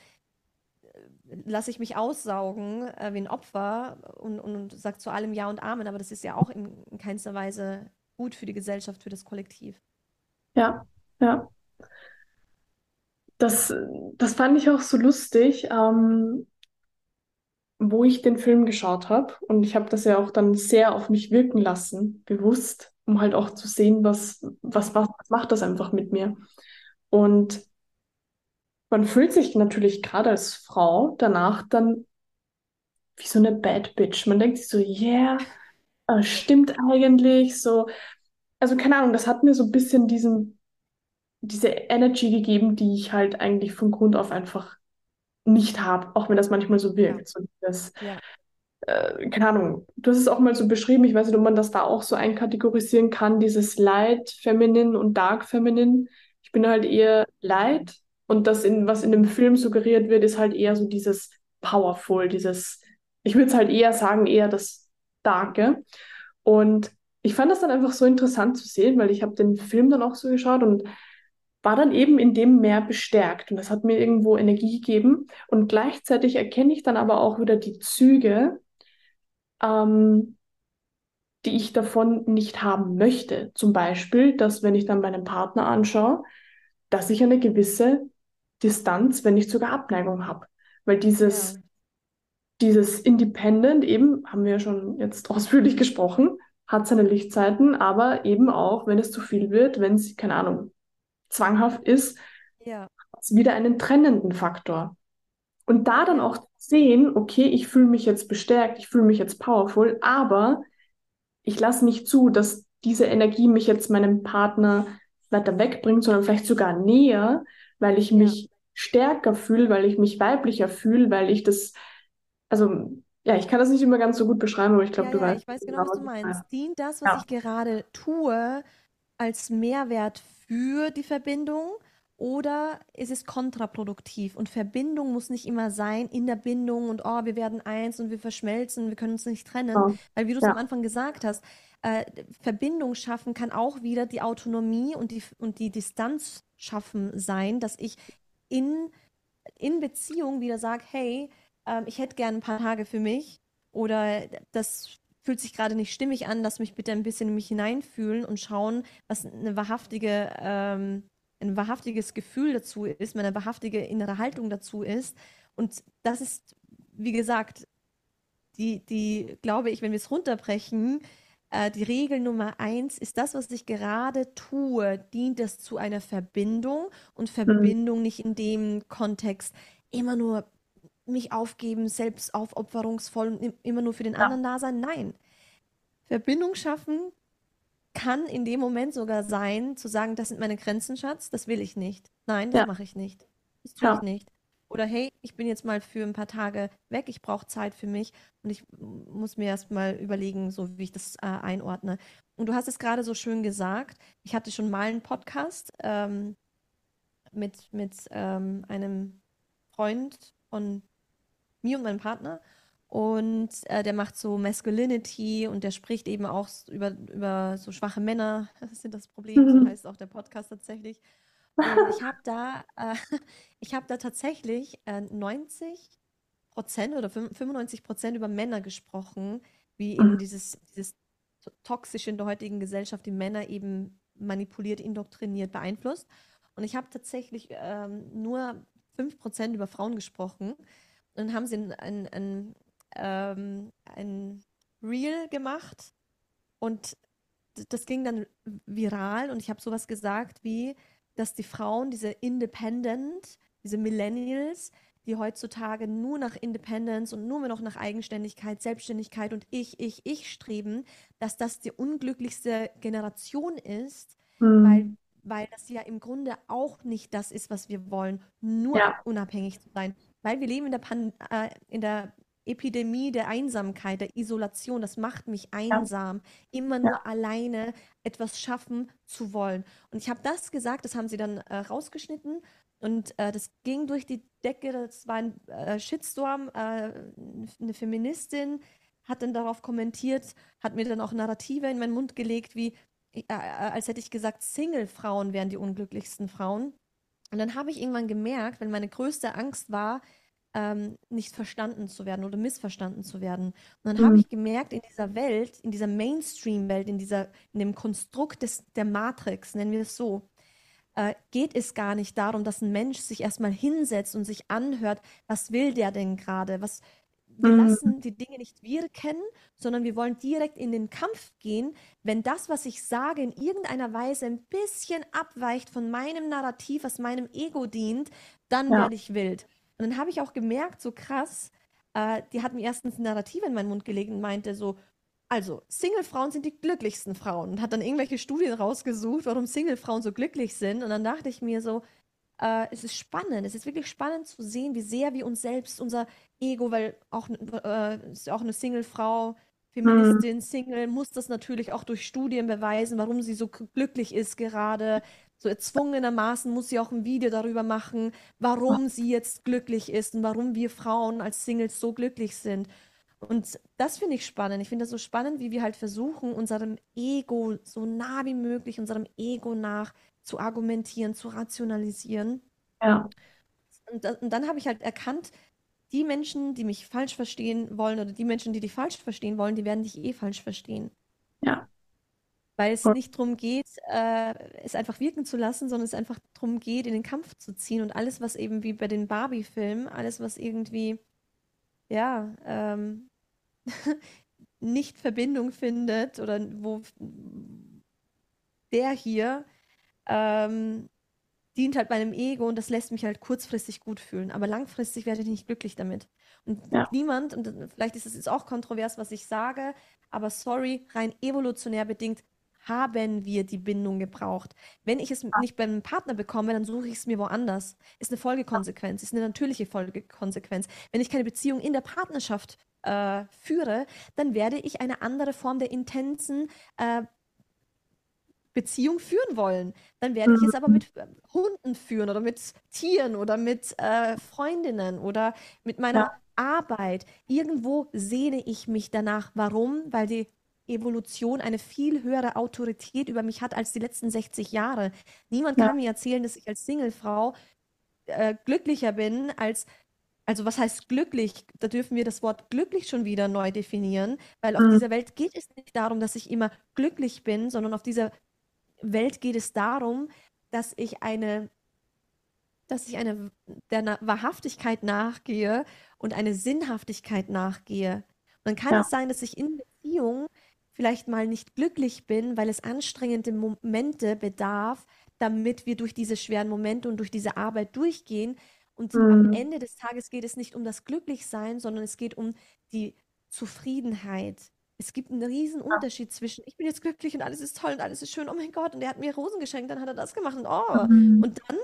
lasse ich mich aussaugen äh, wie ein Opfer und, und, und sage zu allem Ja und Amen, aber das ist ja auch in, in keinster Weise gut für die Gesellschaft, für das Kollektiv. Ja, ja. Das, das fand ich auch so lustig, ähm, wo ich den Film geschaut habe. Und ich habe das ja auch dann sehr auf mich wirken lassen, bewusst. um halt auch zu sehen, was, was, was macht das einfach mit mir. Und man fühlt sich natürlich gerade als Frau danach dann wie so eine Bad Bitch. Man denkt sich so, yeah, äh, stimmt eigentlich so. Also keine Ahnung, das hat mir so ein bisschen diesen, diese Energy gegeben, die ich halt eigentlich von Grund auf einfach nicht habe, auch wenn das manchmal so wirkt. So das, Ja. äh, keine Ahnung, du hast es auch mal so beschrieben, ich weiß nicht, ob man das da auch so einkategorisieren kann, dieses Light Feminine und Dark Feminine. Ich bin halt eher Light und das, in, was in dem Film suggeriert wird, ist halt eher so dieses Powerful, dieses, ich würde es halt eher sagen, eher das Darke. Und ich fand das dann einfach so interessant zu sehen, weil ich habe den Film dann auch so geschaut und war dann eben in dem mehr bestärkt. Und das hat mir irgendwo Energie gegeben. Und gleichzeitig erkenne ich dann aber auch wieder die Züge, ähm, die ich davon nicht haben möchte. Zum Beispiel, dass wenn ich dann meinen Partner anschaue, dass ich eine gewisse Distanz, wenn nicht sogar Abneigung habe. Weil dieses, Ja. dieses Independent eben, haben wir ja schon jetzt [LAUGHS] ausführlich gesprochen, hat seine Lichtzeiten, aber eben auch, wenn es zu viel wird, wenn es, keine Ahnung, zwanghaft ist, Ja. hat es wieder einen trennenden Faktor. Und da dann auch sehen, okay, ich fühle mich jetzt bestärkt, ich fühle mich jetzt powerful, aber ich lasse nicht zu, dass diese Energie mich jetzt meinem Partner weiter wegbringt, sondern vielleicht sogar näher, weil ich Ja. mich stärker fühle, weil ich mich weiblicher fühle, weil ich das, also ja, ich kann das nicht immer ganz so gut beschreiben, aber ich glaube, Ja, du ja, weißt ich weiß genau, genau, was du meinst. Dient das, was ich gerade tue, als Mehrwert für die Verbindung oder ist es kontraproduktiv? Und Verbindung muss nicht immer sein in der Bindung und oh, wir werden eins und wir verschmelzen, wir können uns nicht trennen. Ja. Weil, wie du es Ja. am Anfang gesagt hast, äh, Verbindung schaffen kann auch wieder die Autonomie und die, und die Distanz schaffen sein, dass ich in, in Beziehung wieder sage, hey, ähm, ich hätte gerne ein paar Tage für mich oder das fühlt sich gerade nicht stimmig an, lass mich bitte ein bisschen in mich hineinfühlen und schauen, was eine wahrhaftige, ähm, ein wahrhaftiges Gefühl dazu ist, meine wahrhaftige innere Haltung dazu ist. Und das ist, wie gesagt, die, die, glaube ich, wenn wir es runterbrechen, äh, die Regel Nummer eins ist das, was ich gerade tue, dient es zu einer Verbindung und Mhm. Verbindung nicht in dem Kontext immer nur mich aufgeben, selbst aufopferungsvoll und im- immer nur für den Ja. anderen da sein. Nein. Verbindung schaffen kann in dem Moment sogar sein, zu sagen, das sind meine Grenzen, Schatz, das will ich nicht. Nein, das Ja. mache ich nicht. Das tue ich Ja. nicht. Oder hey, ich bin jetzt mal für ein paar Tage weg, ich brauche Zeit für mich und ich muss mir erst mal überlegen, so wie ich das äh, einordne. Und du hast es gerade so schön gesagt. Ich hatte schon mal einen Podcast ähm, mit, mit ähm, einem Freund von mir und meinem Partner. Und äh, der macht so Masculinity und der spricht eben auch über, über so schwache Männer, [LAUGHS] sind das Problem, so Mhm. heißt auch der Podcast tatsächlich. Und [LAUGHS] ich habe da, äh, [LAUGHS] ich habe da tatsächlich äh, 90 Prozent oder 95 Prozent über Männer gesprochen, wie eben Mhm. dieses, dieses to- Toxische in der heutigen Gesellschaft, die Männer eben manipuliert, indoktriniert, beeinflusst. Und ich habe tatsächlich ähm, nur 5 Prozent über Frauen gesprochen. Und dann haben sie ein, ein, ein, ähm, ein Reel gemacht und das ging dann viral und ich habe sowas gesagt wie, dass die Frauen, diese Independent, diese Millennials, die heutzutage nur nach Independence und nur noch nach Eigenständigkeit, Selbstständigkeit und ich, ich, ich streben, dass das die unglücklichste Generation ist, weil, Mhm. weil das ja im Grunde auch nicht das ist, was wir wollen, nur Ja. unabhängig zu sein. Weil wir leben in der, Pan äh, in der Epidemie der Einsamkeit, der Isolation. Das macht mich Ja. einsam, immer Ja. nur alleine etwas schaffen zu wollen. Und ich habe das gesagt, das haben sie dann äh, rausgeschnitten und äh, das ging durch die Decke. Das war ein äh, Shitstorm. Äh, eine Feministin hat dann darauf kommentiert, hat mir dann auch Narrative in meinen Mund gelegt, wie äh, äh, als hätte ich gesagt, Single-Frauen wären die unglücklichsten Frauen. Und dann habe ich irgendwann gemerkt, wenn meine größte Angst war, ähm, nicht verstanden zu werden oder missverstanden zu werden. Und dann habe Mhm. ich gemerkt, in dieser Welt, in dieser Mainstream-Welt, in dieser, in dem Konstrukt des, der Matrix, nennen wir es so, äh, geht es gar nicht darum, dass ein Mensch sich erstmal hinsetzt und sich anhört, was will der denn gerade? Was, wir mhm. lassen die Dinge nicht wirken, sondern wir wollen direkt in den Kampf gehen. Wenn das, was ich sage, in irgendeiner Weise ein bisschen abweicht von meinem Narrativ, was meinem Ego dient, dann ja. werde ich wild. Und dann habe ich auch gemerkt, so krass, äh, die hat mir erstens ein Narrativ in meinen Mund gelegt und meinte so, also, Single-Frauen sind die glücklichsten Frauen und hat dann irgendwelche Studien rausgesucht, warum Single-Frauen so glücklich sind. Und dann dachte ich mir so, äh, es ist spannend, es ist wirklich spannend zu sehen, wie sehr wir uns selbst, unser Ego, weil auch, äh, ist auch eine Single-Frau, Feministin, mhm. Single, muss das natürlich auch durch Studien beweisen, warum sie so glücklich ist gerade. So erzwungenermaßen muss sie auch ein Video darüber machen, warum sie jetzt glücklich ist und warum wir Frauen als Singles so glücklich sind. Und das finde ich spannend. Ich finde das so spannend, wie wir halt versuchen, unserem Ego so nah wie möglich, unserem Ego nach zu argumentieren, zu rationalisieren. Ja. Und, und dann habe ich halt erkannt, die Menschen, die mich falsch verstehen wollen oder die Menschen, die dich falsch verstehen wollen, die werden dich eh falsch verstehen. Ja. Weil es nicht darum geht, äh, es einfach wirken zu lassen, sondern es einfach darum geht, in den Kampf zu ziehen und alles, was eben wie bei den Barbie-Filmen, alles, was irgendwie, ja, ähm, [LAUGHS] nicht Verbindung findet oder wo der hier ähm, dient halt meinem Ego und das lässt mich halt kurzfristig gut fühlen. Aber langfristig werde ich nicht glücklich damit. Und ja. niemand, und vielleicht ist es jetzt auch kontrovers, was ich sage, aber sorry, rein evolutionär bedingt haben wir die Bindung gebraucht. Wenn ich es ja. nicht beim Partner bekomme, dann suche ich es mir woanders. Ist eine Folgekonsequenz, ist eine natürliche Folgekonsequenz. Wenn ich keine Beziehung in der Partnerschaft äh, führe, dann werde ich eine andere Form der intensen äh, Beziehung führen wollen. Dann werde ich es aber mit äh, Hunden führen oder mit Tieren oder mit äh, Freundinnen oder mit meiner ja. Arbeit. Irgendwo sehne ich mich danach. Warum? Weil die Evolution eine viel höhere Autorität über mich hat als die letzten 60 Jahre. Niemand ja. kann mir erzählen, dass ich als Singlefrau äh, glücklicher bin als also was heißt glücklich? Da dürfen wir das Wort glücklich schon wieder neu definieren, weil auf mhm. dieser Welt geht es nicht darum, dass ich immer glücklich bin, sondern auf dieser Welt geht es darum, dass ich eine, dass ich eine der Wahrhaftigkeit nachgehe und eine Sinnhaftigkeit nachgehe. Und dann kann ja. es sein, dass ich in Beziehung vielleicht mal nicht glücklich bin, weil es anstrengende Momente bedarf, damit wir durch diese schweren Momente und durch diese Arbeit durchgehen. Und mhm. am Ende des Tages geht es nicht um das Glücklichsein, sondern es geht um die Zufriedenheit, es gibt einen riesen Unterschied zwischen, ich bin jetzt glücklich und alles ist toll und alles ist schön, oh mein Gott, und er hat mir Rosen geschenkt, dann hat er das gemacht und oh. Mhm. Und dann,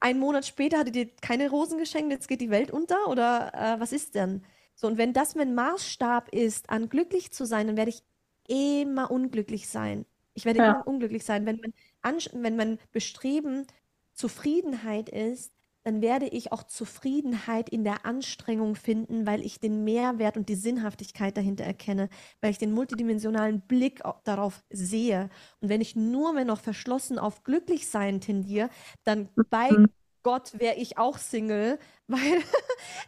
einen Monat später, hat er dir keine Rosen geschenkt, jetzt geht die Welt unter oder äh, was ist denn? So, und wenn das mein Maßstab ist, an glücklich zu sein, dann werde ich immer unglücklich sein. Ich werde ja. immer unglücklich sein. Wenn mein, wenn mein Bestreben Zufriedenheit ist, dann werde ich auch Zufriedenheit in der Anstrengung finden, weil ich den Mehrwert und die Sinnhaftigkeit dahinter erkenne, weil ich den multidimensionalen Blick darauf sehe. Und wenn ich nur mehr noch verschlossen auf Glücklichsein tendiere, dann bei mhm. Gott wäre ich auch Single, [LAUGHS] weil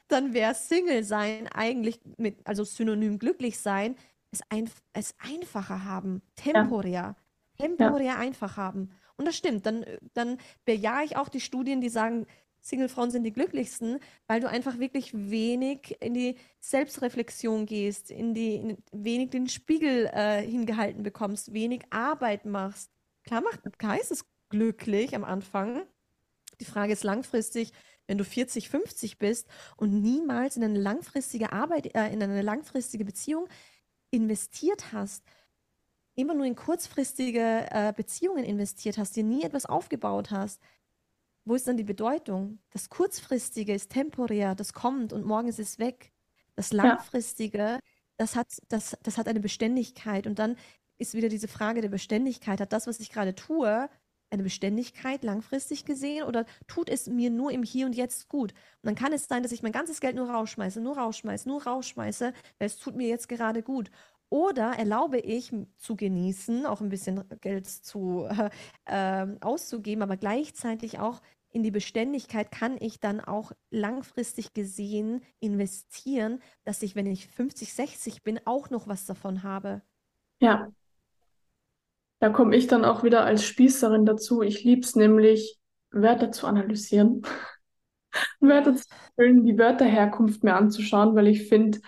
dann wäre Single sein eigentlich mit, also synonym glücklich sein, es, ein, es einfacher haben, temporär, ja. temporär ja. einfach haben. Und das stimmt, dann, dann bejahe ich auch die Studien, die sagen, Single-Frauen sind die glücklichsten, weil du einfach wirklich wenig in die Selbstreflexion gehst, in die in wenig den Spiegel äh, hingehalten bekommst, wenig Arbeit machst. Klar macht klar ist es glücklich am Anfang. Die Frage ist langfristig, wenn du 40, 50 bist und niemals in eine langfristige Arbeit, äh, in eine langfristige Beziehung investiert hast, immer nur in kurzfristige äh, Beziehungen investiert hast, dir nie etwas aufgebaut hast, wo ist dann die Bedeutung? Das Kurzfristige ist temporär, das kommt und morgen ist es weg. Das Langfristige, ja. das, hat, das, das hat eine Beständigkeit. Und dann ist wieder diese Frage der Beständigkeit. Hat das, was ich gerade tue, eine Beständigkeit langfristig gesehen oder tut es mir nur im Hier und Jetzt gut? Und dann kann es sein, dass ich mein ganzes Geld nur rausschmeiße, nur rausschmeiße, nur rausschmeiße, weil es tut mir jetzt gerade gut. Oder erlaube ich zu genießen, auch ein bisschen Geld zu, [LAUGHS] äh, auszugeben, aber gleichzeitig auch in die Beständigkeit kann ich dann auch langfristig gesehen investieren, dass ich, wenn ich 50, 60 bin, auch noch was davon habe. Ja. Da komme ich dann auch wieder als Spießerin dazu. Ich liebe es nämlich, Wörter zu analysieren. [LAUGHS] Wörter zu füllen, die Wörterherkunft mir anzuschauen, weil ich finde,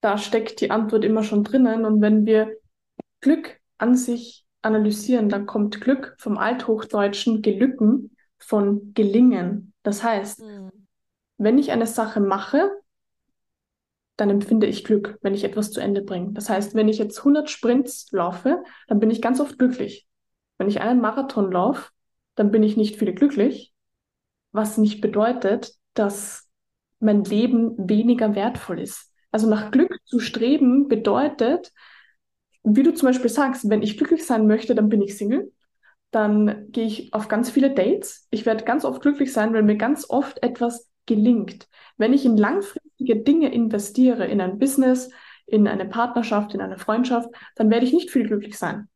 da steckt die Antwort immer schon drinnen. Und wenn wir Glück an sich analysieren, dann kommt Glück vom Althochdeutschen gelücken von gelingen. Das heißt, mhm. wenn ich eine Sache mache, dann empfinde ich Glück, wenn ich etwas zu Ende bringe. Das heißt, wenn ich jetzt 100 Sprints laufe, dann bin ich ganz oft glücklich. Wenn ich einen Marathon laufe, dann bin ich nicht viel glücklich, was nicht bedeutet, dass mein Leben weniger wertvoll ist. Also nach Glück zu streben bedeutet, wie du zum Beispiel sagst, wenn ich glücklich sein möchte, dann bin ich Single. Dann gehe ich auf ganz viele Dates. Ich werde ganz oft glücklich sein, weil mir ganz oft etwas gelingt. Wenn ich in langfristige Dinge investiere, in ein Business, in eine Partnerschaft, in eine Freundschaft, dann werde ich nicht viel glücklich sein.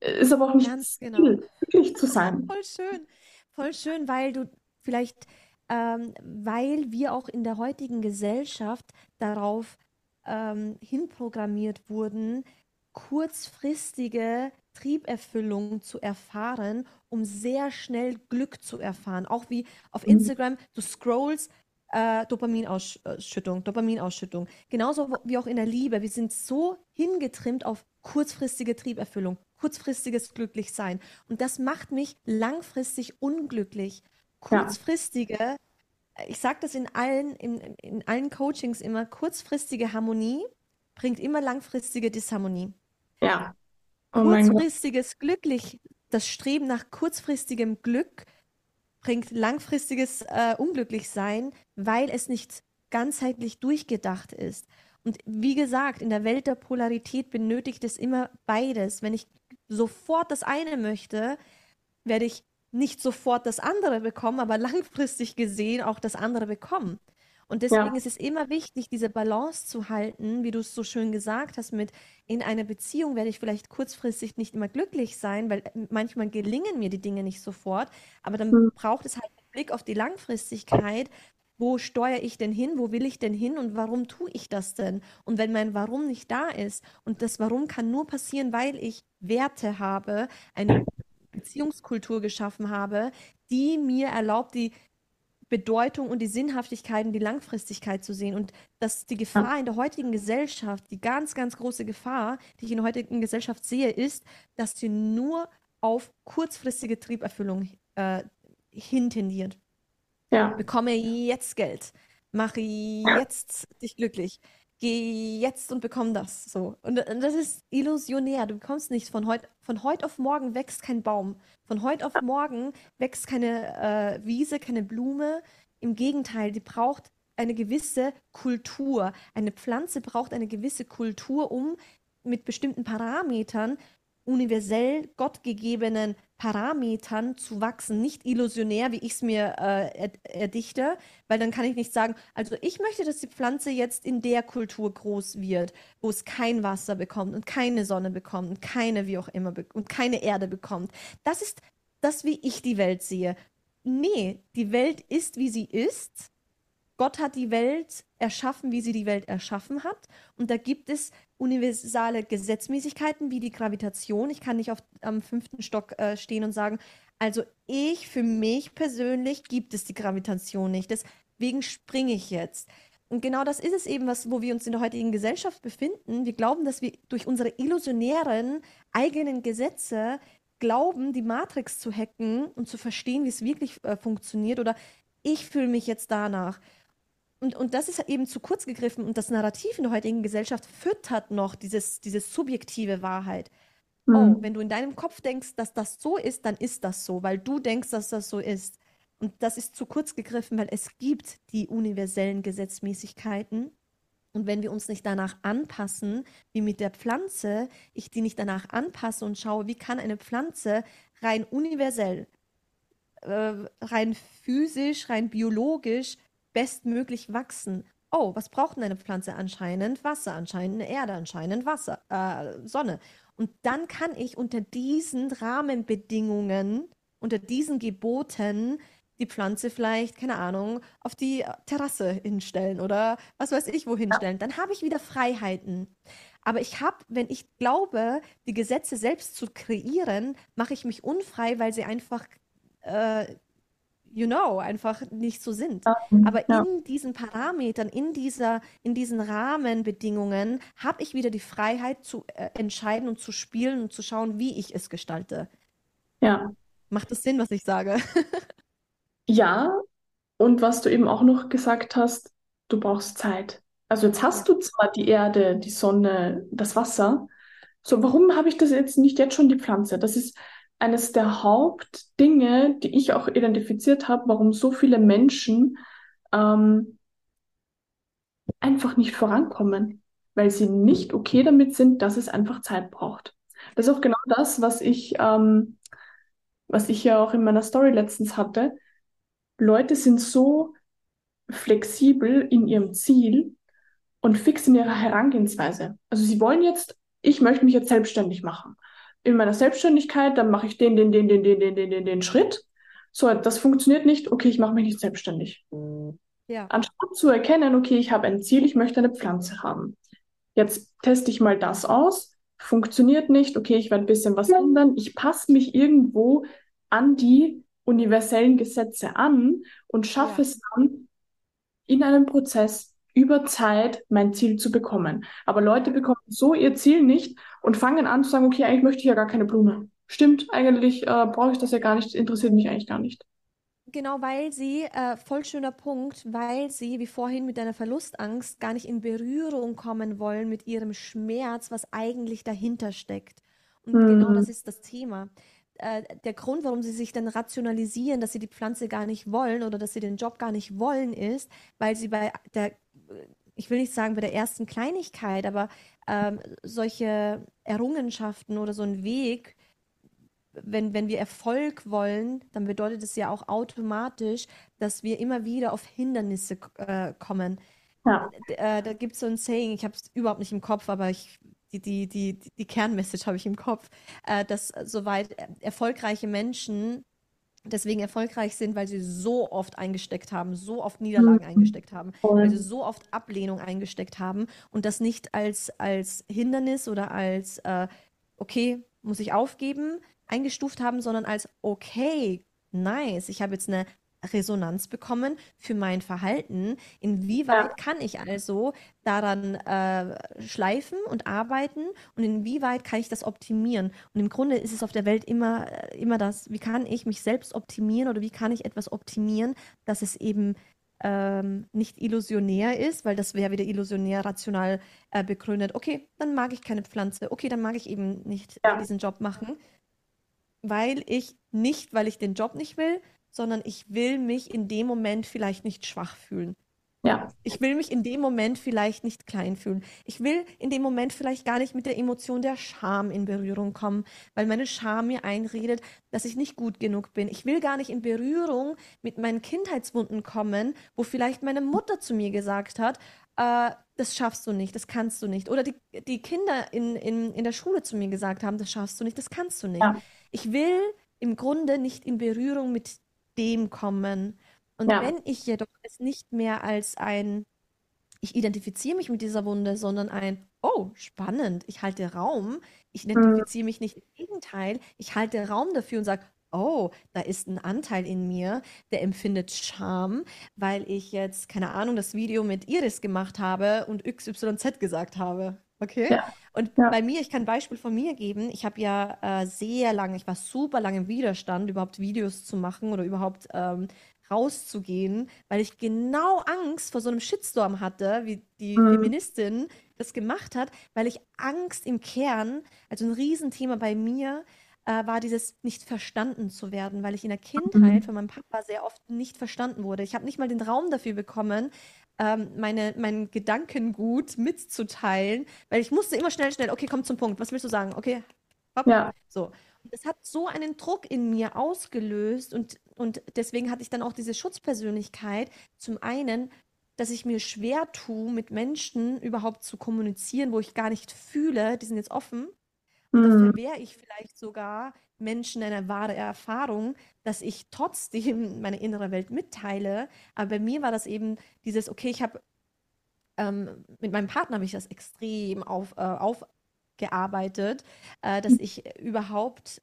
Ist aber auch nicht Ganz genau. Ziel, glücklich zu sein. Voll schön. Voll schön, weil du vielleicht, ähm, weil wir auch in der heutigen Gesellschaft darauf ähm, hinprogrammiert wurden, kurzfristige Trieberfüllung zu erfahren, um sehr schnell Glück zu erfahren. Auch wie auf mhm. Instagram, du scrollst, äh, Dopaminausschüttung, Dopaminausschüttung. Genauso wie auch in der Liebe. Wir sind so hingetrimmt auf kurzfristige Trieberfüllung, kurzfristiges Glücklichsein. Und das macht mich langfristig unglücklich. Kurzfristige, ja. ich sage das in allen, in, in allen Coachings immer, kurzfristige Harmonie bringt immer langfristige Disharmonie. Ja. Oh kurzfristiges Glücklich, das Streben nach kurzfristigem Glück bringt langfristiges äh, Unglücklichsein, weil es nicht ganzheitlich durchgedacht ist. Und wie gesagt, in der Welt der Polarität benötigt es immer beides. Wenn ich sofort das eine möchte, werde ich nicht sofort das andere bekommen, aber langfristig gesehen auch das andere bekommen. Und deswegen ja. ist es immer wichtig, diese Balance zu halten, wie du es so schön gesagt hast, mit in einer Beziehung werde ich vielleicht kurzfristig nicht immer glücklich sein, weil äh, manchmal gelingen mir die Dinge nicht sofort, aber dann mhm. braucht es halt einen Blick auf die Langfristigkeit. Wo steuere ich denn hin? Wo will ich denn hin? Und warum tue ich das denn? Und wenn mein Warum nicht da ist, und das Warum kann nur passieren, weil ich Werte habe, eine [LAUGHS] Beziehungskultur geschaffen habe, die mir erlaubt, die Bedeutung und die Sinnhaftigkeit und die Langfristigkeit zu sehen. Und dass die Gefahr in der heutigen Gesellschaft, die ganz, ganz große Gefahr, die ich in der heutigen Gesellschaft sehe, ist, dass sie nur auf kurzfristige Trieberfüllung äh, hintendiert. Ja. Bekomme jetzt Geld, mache jetzt dich glücklich, geh jetzt und bekomm das. So. Und, und das ist illusionär. Du bekommst nichts von heute, von heute auf morgen wächst kein Baum. Von heute auf morgen wächst keine äh, Wiese, keine Blume. Im Gegenteil, die braucht eine gewisse Kultur. Eine Pflanze braucht eine gewisse Kultur, um mit bestimmten Parametern universell gottgegebenen Parametern zu wachsen, nicht illusionär, wie ich es mir äh, erdichte, weil dann kann ich nicht sagen, also ich möchte, dass die Pflanze jetzt in der Kultur groß wird, wo es kein Wasser bekommt und keine Sonne bekommt und keine wie auch immer und keine Erde bekommt. Das ist das, wie ich die Welt sehe. Nee, die Welt ist, wie sie ist. Gott hat die Welt erschaffen, wie sie die Welt erschaffen hat. Und da gibt es universale Gesetzmäßigkeiten wie die Gravitation. Ich kann nicht auf, am fünften Stock äh, stehen und sagen, also ich, für mich persönlich gibt es die Gravitation nicht. Deswegen springe ich jetzt. Und genau das ist es eben, was, wo wir uns in der heutigen Gesellschaft befinden. Wir glauben, dass wir durch unsere illusionären eigenen Gesetze glauben, die Matrix zu hacken und zu verstehen, wie es wirklich äh, funktioniert. Oder ich fühle mich jetzt danach. Und, und das ist eben zu kurz gegriffen und das Narrativ in der heutigen Gesellschaft füttert noch dieses, diese subjektive Wahrheit. Oh, mhm. Oh, wenn du in deinem Kopf denkst, dass das so ist, dann ist das so, weil du denkst, dass das so ist. Und das ist zu kurz gegriffen, weil es gibt die universellen Gesetzmäßigkeiten. Und wenn wir uns nicht danach anpassen, wie mit der Pflanze, ich die nicht danach anpasse und schaue, wie kann eine Pflanze rein universell, äh, rein physisch, rein biologisch bestmöglich wachsen. Oh, was braucht denn eine Pflanze anscheinend? Wasser, anscheinend eine Erde, anscheinend Wasser, äh, Sonne. Und dann kann ich unter diesen Rahmenbedingungen, unter diesen Geboten die Pflanze vielleicht, keine Ahnung, auf die Terrasse hinstellen oder was weiß ich wo hinstellen. Dann habe ich wieder Freiheiten. Aber ich habe, wenn ich glaube, die Gesetze selbst zu kreieren, mache ich mich unfrei, weil sie einfach äh, you know, einfach nicht so sind. Aber ja. in diesen Parametern, in dieser, in diesen Rahmenbedingungen habe ich wieder die Freiheit zu äh, entscheiden und zu spielen und zu schauen, wie ich es gestalte. Ja. Macht das Sinn, was ich sage? [LAUGHS] ja, und was du eben auch noch gesagt hast, du brauchst Zeit. Also jetzt hast du zwar die Erde, die Sonne, das Wasser. So, warum habe ich das jetzt nicht jetzt schon die Pflanze? Das ist eines der Hauptdinge, die ich auch identifiziert habe, warum so viele Menschen ähm, einfach nicht vorankommen, weil sie nicht okay damit sind, dass es einfach Zeit braucht. Das ist auch genau das, was ich, ähm, was ich ja auch in meiner Story letztens hatte. Leute sind so flexibel in ihrem Ziel und fix in ihrer Herangehensweise. Also sie wollen jetzt, ich möchte mich jetzt selbstständig machen in meiner Selbstständigkeit, dann mache ich den, den, den, den, den, den, den, den, den Schritt. So, das funktioniert nicht, okay, ich mache mich nicht selbstständig. Ja. Anstatt zu erkennen, okay, ich habe ein Ziel, ich möchte eine Pflanze haben. Jetzt teste ich mal das aus, funktioniert nicht, okay, ich werde ein bisschen was ändern, ich passe mich irgendwo an die universellen Gesetze an und schaffe ja. es dann in einem Prozess über Zeit mein Ziel zu bekommen. Aber Leute bekommen so ihr Ziel nicht und fangen an zu sagen, okay, eigentlich möchte ich ja gar keine Blume. Stimmt, eigentlich äh, brauche ich das ja gar nicht, interessiert mich eigentlich gar nicht. Genau, weil sie, äh, voll schöner Punkt, weil sie, wie vorhin mit deiner Verlustangst, gar nicht in Berührung kommen wollen mit ihrem Schmerz, was eigentlich dahinter steckt. Und mhm. genau das ist das Thema. Äh, der Grund, warum sie sich dann rationalisieren, dass sie die Pflanze gar nicht wollen oder dass sie den Job gar nicht wollen, ist, weil sie bei der ich will nicht sagen bei der ersten Kleinigkeit, aber ähm, solche Errungenschaften oder so ein Weg, wenn, wenn wir Erfolg wollen, dann bedeutet es ja auch automatisch, dass wir immer wieder auf Hindernisse äh, kommen. Ja. Äh, da gibt es so ein Saying, ich habe es überhaupt nicht im Kopf, aber ich, die, die, die, die Kernmessage habe ich im Kopf, äh, dass soweit erfolgreiche Menschen deswegen erfolgreich sind, weil sie so oft eingesteckt haben, so oft Niederlagen mhm. eingesteckt haben, weil sie so oft Ablehnung eingesteckt haben und das nicht als, als Hindernis oder als, äh, okay, muss ich aufgeben, eingestuft haben, sondern als, okay, nice, ich habe jetzt eine Resonanz bekommen für mein Verhalten. Inwieweit ja. kann ich also daran äh, schleifen und arbeiten und inwieweit kann ich das optimieren? Und im Grunde ist es auf der Welt immer, äh, immer das, wie kann ich mich selbst optimieren oder wie kann ich etwas optimieren, dass es eben ähm, nicht illusionär ist, weil das wäre wieder illusionär rational äh, begründet. Okay, dann mag ich keine Pflanze. Okay, dann mag ich eben nicht ja. diesen Job machen, weil ich nicht, weil ich den Job nicht will, sondern ich will mich in dem Moment vielleicht nicht schwach fühlen. Ja. Ich will mich in dem Moment vielleicht nicht klein fühlen. Ich will in dem Moment vielleicht gar nicht mit der Emotion der Scham in Berührung kommen, weil meine Scham mir einredet, dass ich nicht gut genug bin. Ich will gar nicht in Berührung mit meinen Kindheitswunden kommen, wo vielleicht meine Mutter zu mir gesagt hat, äh, das schaffst du nicht, das kannst du nicht. Oder die, die Kinder in, in, in der Schule zu mir gesagt haben, das schaffst du nicht, das kannst du nicht. Ja. Ich will im Grunde nicht in Berührung mit dem kommen. Und ja. wenn ich jedoch es nicht mehr als ein, ich identifiziere mich mit dieser Wunde, sondern ein, oh, spannend, ich halte Raum, ich mhm. identifiziere mich nicht, im Gegenteil, ich halte Raum dafür und sage, oh, da ist ein Anteil in mir, der empfindet Scham, weil ich jetzt, keine Ahnung, das Video mit Iris gemacht habe und XYZ gesagt habe. Okay. Ja. Und ja. bei mir, ich kann ein Beispiel von mir geben. Ich habe ja äh, sehr lange, ich war super lange im Widerstand, überhaupt Videos zu machen oder überhaupt ähm, rauszugehen, weil ich genau Angst vor so einem Shitstorm hatte, wie die mhm. Feministin das gemacht hat, weil ich Angst im Kern, also ein Riesenthema bei mir, äh, war dieses nicht verstanden zu werden, weil ich in der Kindheit mhm. von meinem Papa sehr oft nicht verstanden wurde. Ich habe nicht mal den Raum dafür bekommen, ähm, meine, mein Gedankengut mitzuteilen, weil ich musste immer schnell, schnell, okay, komm zum Punkt, was willst du sagen? Okay, hopp, ja. so. Und das hat so einen Druck in mir ausgelöst und, und deswegen hatte ich dann auch diese Schutzpersönlichkeit. Zum einen, dass ich mir schwer tue, mit Menschen überhaupt zu kommunizieren, wo ich gar nicht fühle, die sind jetzt offen. Und mhm. dafür wäre ich vielleicht sogar Menschen eine wahre Erfahrung, dass ich trotzdem [LAUGHS] meine innere Welt mitteile. Aber bei mir war das eben dieses, okay, ich habe ähm, mit meinem Partner habe ich das extrem auf, äh, aufgearbeitet, äh, dass ich überhaupt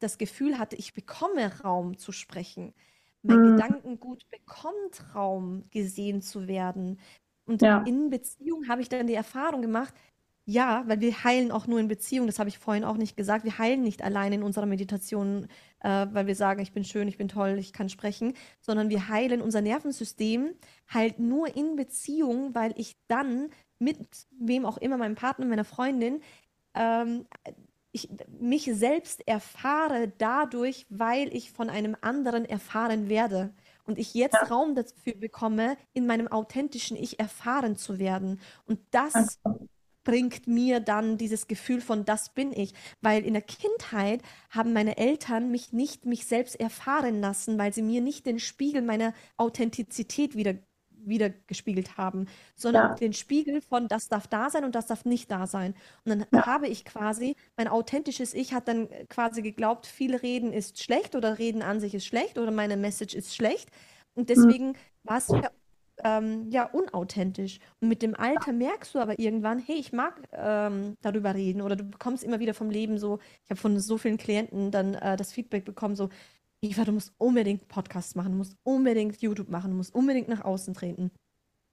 das Gefühl hatte, ich bekomme Raum zu sprechen. mein mhm. Gedankengut bekommt Raum, gesehen zu werden. Und ja. in Beziehung habe ich dann die Erfahrung gemacht, ja, weil wir heilen auch nur in Beziehung, das habe ich vorhin auch nicht gesagt. Wir heilen nicht allein in unserer Meditation, äh, weil wir sagen, ich bin schön, ich bin toll, ich kann sprechen, sondern wir heilen unser Nervensystem halt nur in Beziehung, weil ich dann mit wem auch immer, meinem Partner, meiner Freundin, ähm, ich mich selbst erfahre dadurch, weil ich von einem anderen erfahren werde. Und ich jetzt ja. Raum dafür bekomme, in meinem authentischen Ich erfahren zu werden. Und das also bringt mir dann dieses Gefühl von, das bin ich. Weil in der Kindheit haben meine Eltern mich nicht mich selbst erfahren lassen, weil sie mir nicht den Spiegel meiner Authentizität wieder gespiegelt haben, sondern ja. den Spiegel von das darf da sein und das darf nicht da sein. Und dann ja. habe ich quasi, mein authentisches Ich hat dann quasi geglaubt, viel Reden ist schlecht oder Reden an sich ist schlecht oder meine Message ist schlecht. Und mhm. deswegen mhm. war es ähm, ja, unauthentisch. Und mit dem Alter merkst du aber irgendwann, hey, ich mag ähm, darüber reden oder du bekommst immer wieder vom Leben so, ich habe von so vielen Klienten dann äh, das Feedback bekommen, so, Eva, du musst unbedingt Podcasts machen, du musst unbedingt YouTube machen, du musst unbedingt nach außen treten.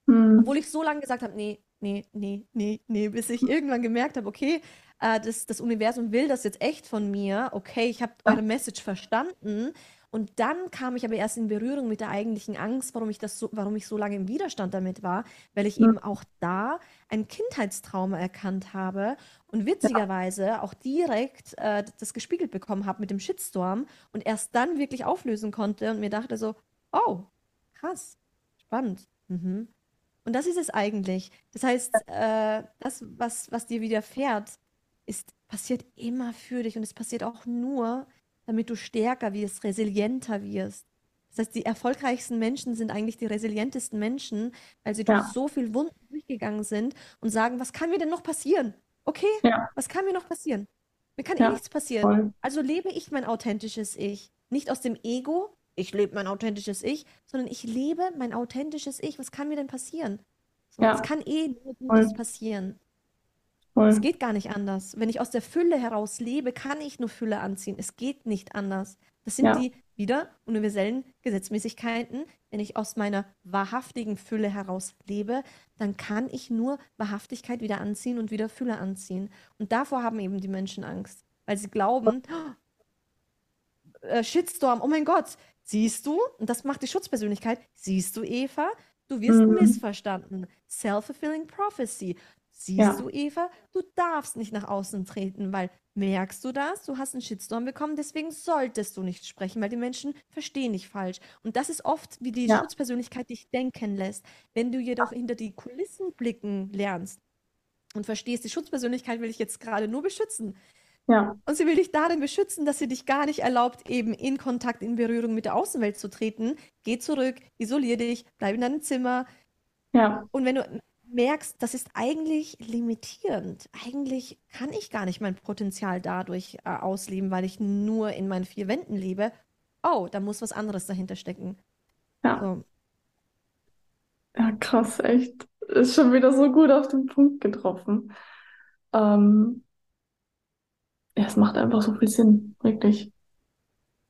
Mhm. Obwohl ich so lange gesagt habe, nee, nee, nee, nee, nee, bis ich irgendwann gemerkt habe, okay, äh, das, das Universum will das jetzt echt von mir, okay, ich habe eure Message verstanden, und dann kam ich aber erst in Berührung mit der eigentlichen Angst, warum ich das so, warum ich so lange im Widerstand damit war, weil ich ja. eben auch da ein Kindheitstrauma erkannt habe und witzigerweise ja. auch direkt äh, das gespiegelt bekommen habe mit dem Shitstorm und erst dann wirklich auflösen konnte und mir dachte so, oh, krass, spannend. Mhm. Und das ist es eigentlich. Das heißt, äh, das, was, was dir widerfährt, ist, passiert immer für dich und es passiert auch nur, damit du stärker wirst, resilienter wirst. Das heißt, die erfolgreichsten Menschen sind eigentlich die resilientesten Menschen, weil sie ja. durch so viel Wunden durchgegangen sind und sagen, was kann mir denn noch passieren? Okay, ja. was kann mir noch passieren? Mir kann ja. eh nichts passieren. Voll. Also lebe ich mein authentisches Ich. Nicht aus dem Ego, ich lebe mein authentisches Ich, sondern ich lebe mein authentisches Ich. Was kann mir denn passieren? So, Es kann eh nur Gutes passieren. Voll. Es geht gar nicht anders. Wenn ich aus der Fülle heraus lebe, kann ich nur Fülle anziehen. Es geht nicht anders. Das sind ja. die wieder universellen Gesetzmäßigkeiten. Wenn ich aus meiner wahrhaftigen Fülle heraus lebe, dann kann ich nur Wahrhaftigkeit wieder anziehen und wieder Fülle anziehen. Und davor haben eben die Menschen Angst, weil sie glauben, äh, Shitstorm, oh mein Gott, siehst du, und das macht die Schutzpersönlichkeit, siehst du, Eva, du wirst mhm. missverstanden. Self-fulfilling prophecy. Siehst ja. du, Eva, du darfst nicht nach außen treten, weil merkst du das? Du hast einen Shitstorm bekommen, deswegen solltest du nicht sprechen, weil die Menschen verstehen dich falsch. Und das ist oft, wie die ja. Schutzpersönlichkeit dich denken lässt. Wenn du jedoch hinter die Kulissen blicken lernst und verstehst, die Schutzpersönlichkeit will ich jetzt gerade nur beschützen. Ja. Und sie will dich darin beschützen, dass sie dich gar nicht erlaubt, eben in Kontakt, in Berührung mit der Außenwelt zu treten. Geh zurück, isolier dich, bleib in deinem Zimmer. Ja. Und wenn du merkst, das ist eigentlich limitierend. Eigentlich kann ich gar nicht mein Potenzial dadurch äh, ausleben, weil ich nur in meinen vier Wänden lebe. Oh, da muss was anderes dahinter stecken. Ja. So. Ja, krass, echt. Ist schon wieder so gut auf den Punkt getroffen. Ähm, ja, es macht einfach so viel Sinn, wirklich.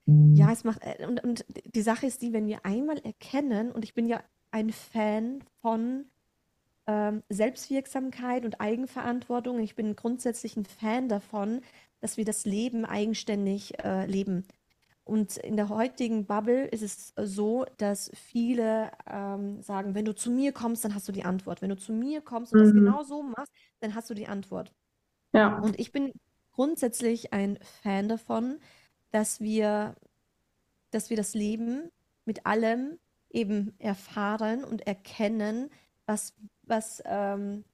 Ja, es macht, äh, und, und die Sache ist die, wenn wir einmal erkennen, und ich bin ja ein Fan von ähm, Selbstwirksamkeit und Eigenverantwortung. Ich bin grundsätzlich ein Fan davon, dass wir das Leben eigenständig äh, leben. Und in der heutigen Bubble ist es so, dass viele ähm, sagen, wenn du zu mir kommst, dann hast du die Antwort. Wenn du zu mir kommst und mhm. das genau so machst, dann hast du die Antwort. Ja. Und ich bin grundsätzlich ein Fan davon, dass wir, dass wir das Leben mit allem eben erfahren und erkennen, was was, ähm,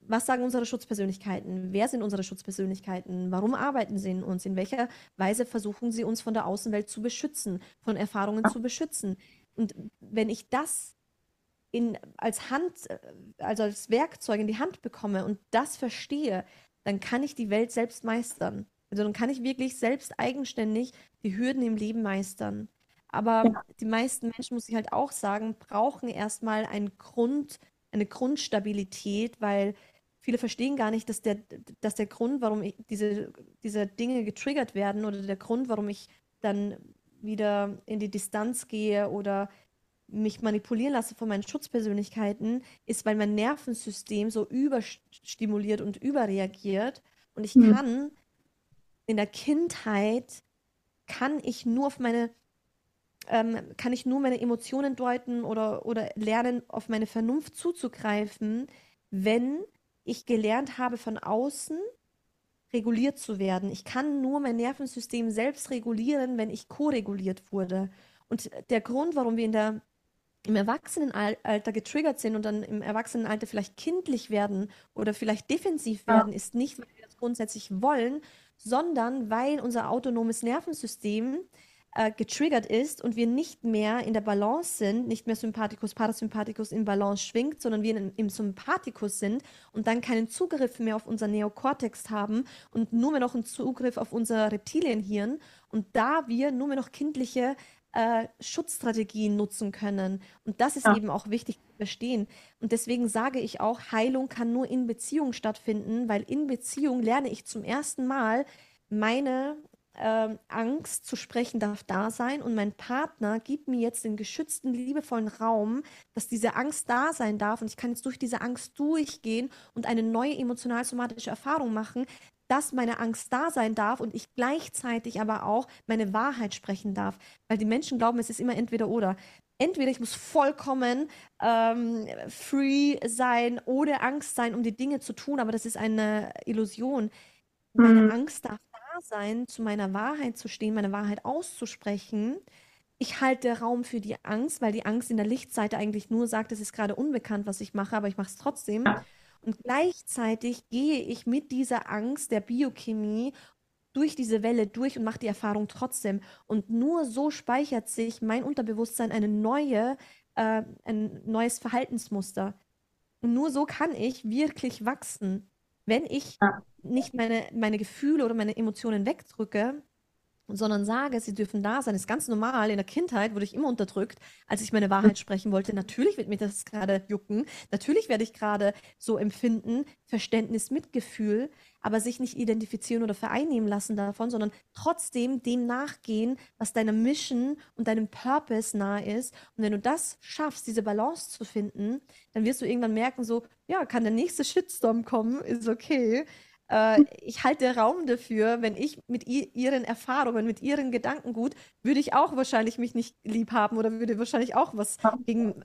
was sagen unsere Schutzpersönlichkeiten? Wer sind unsere Schutzpersönlichkeiten? Warum arbeiten sie in uns? In welcher Weise versuchen sie uns von der Außenwelt zu beschützen, von Erfahrungen zu beschützen? Und wenn ich das in, als Hand, äh, also als Werkzeug in die Hand bekomme und das verstehe, dann kann ich die Welt selbst meistern. Also dann kann ich wirklich selbst eigenständig die Hürden im Leben meistern. Aber ja. die meisten Menschen, muss ich halt auch sagen, brauchen erstmal einen Grund, eine Grundstabilität, weil viele verstehen gar nicht, dass der, dass der Grund, warum ich diese, diese Dinge getriggert werden oder der Grund, warum ich dann wieder in die Distanz gehe oder mich manipulieren lasse von meinen Schutzpersönlichkeiten, ist, weil mein Nervensystem so überstimuliert und überreagiert. Und ich mhm. kann in der Kindheit, kann ich nur auf meine, ähm, kann ich nur meine Emotionen deuten oder, oder lernen, auf meine Vernunft zuzugreifen, wenn ich gelernt habe, von außen reguliert zu werden. Ich kann nur mein Nervensystem selbst regulieren, wenn ich ko-reguliert wurde. Und der Grund, warum wir in der im Erwachsenenalter getriggert sind und dann im Erwachsenenalter vielleicht kindlich werden oder vielleicht defensiv werden, ja. ist nicht, weil wir das grundsätzlich wollen, sondern weil unser autonomes Nervensystem äh, getriggert ist und wir nicht mehr in der Balance sind, nicht mehr Sympathikus, Parasympathikus in Balance schwingt, sondern wir in, im Sympathikus sind und dann keinen Zugriff mehr auf unser Neokortex haben und nur mehr noch einen Zugriff auf unser Reptilienhirn und da wir nur mehr noch kindliche äh, Schutzstrategien nutzen können. Und das ist ja. eben auch wichtig zu verstehen. Und deswegen sage ich auch, Heilung kann nur in Beziehung stattfinden, weil in Beziehung lerne ich zum ersten Mal meine äh, Angst zu sprechen darf da sein und mein Partner gibt mir jetzt den geschützten, liebevollen Raum, dass diese Angst da sein darf und ich kann jetzt durch diese Angst durchgehen und eine neue emotional-somatische Erfahrung machen, dass meine Angst da sein darf und ich gleichzeitig aber auch meine Wahrheit sprechen darf. Weil die Menschen glauben, es ist immer entweder oder. Entweder ich muss vollkommen ähm, free sein, ohne Angst sein, um die Dinge zu tun, aber das ist eine Illusion. Meine mhm. Angst darf sein, zu meiner Wahrheit zu stehen, meine Wahrheit auszusprechen. Ich halte Raum für die Angst, weil die Angst in der Lichtseite eigentlich nur sagt, es ist gerade unbekannt, was ich mache, aber ich mache es trotzdem. Und gleichzeitig gehe ich mit dieser Angst der Biochemie durch diese Welle durch und mache die Erfahrung trotzdem. Und nur so speichert sich mein Unterbewusstsein eine neue, äh, ein neues Verhaltensmuster. Und nur so kann ich wirklich wachsen. Wenn ich ja. Nicht meine, meine Gefühle oder meine Emotionen wegdrücke, sondern sage, sie dürfen da sein. Das ist ganz normal. In der Kindheit wurde ich immer unterdrückt, als ich meine Wahrheit sprechen wollte. Natürlich wird mir das gerade jucken. Natürlich werde ich gerade so empfinden, Verständnis, Mitgefühl, aber sich nicht identifizieren oder vereinnehmen lassen davon, sondern trotzdem dem nachgehen, was deiner Mission und deinem Purpose nahe ist. Und wenn du das schaffst, diese Balance zu finden, dann wirst du irgendwann merken, so, ja, kann der nächste Shitstorm kommen, ist okay. Äh, ich halte Raum dafür, wenn ich mit ihren Erfahrungen, mit ihren Gedankengut, würde ich auch wahrscheinlich mich nicht lieb haben oder würde wahrscheinlich auch was gegen,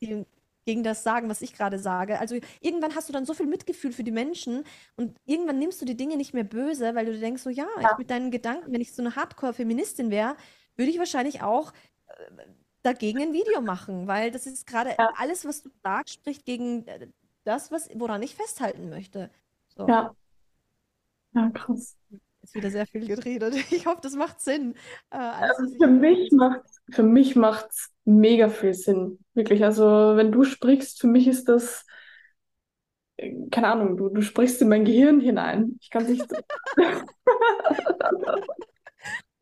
gegen, gegen das sagen, was ich gerade sage. Also irgendwann hast du dann so viel Mitgefühl für die Menschen und irgendwann nimmst du die Dinge nicht mehr böse, weil du denkst so, ja, ich mit deinen Gedanken, wenn ich so eine Hardcore-Feministin wäre, würde ich wahrscheinlich auch äh, dagegen ein Video machen, weil das ist gerade ja. alles, was du sagst, spricht gegen äh, das, was, woran ich festhalten möchte. So. Ja. Ja, krass. Ist wieder sehr viel geredet. [LAUGHS] Ich hoffe, das macht Sinn. Äh, also für mich macht für mich macht's mega viel Sinn. Wirklich. Also wenn du sprichst, für mich ist das äh, keine Ahnung, du, du sprichst in mein Gehirn hinein. Ich kann nicht. [LAUGHS]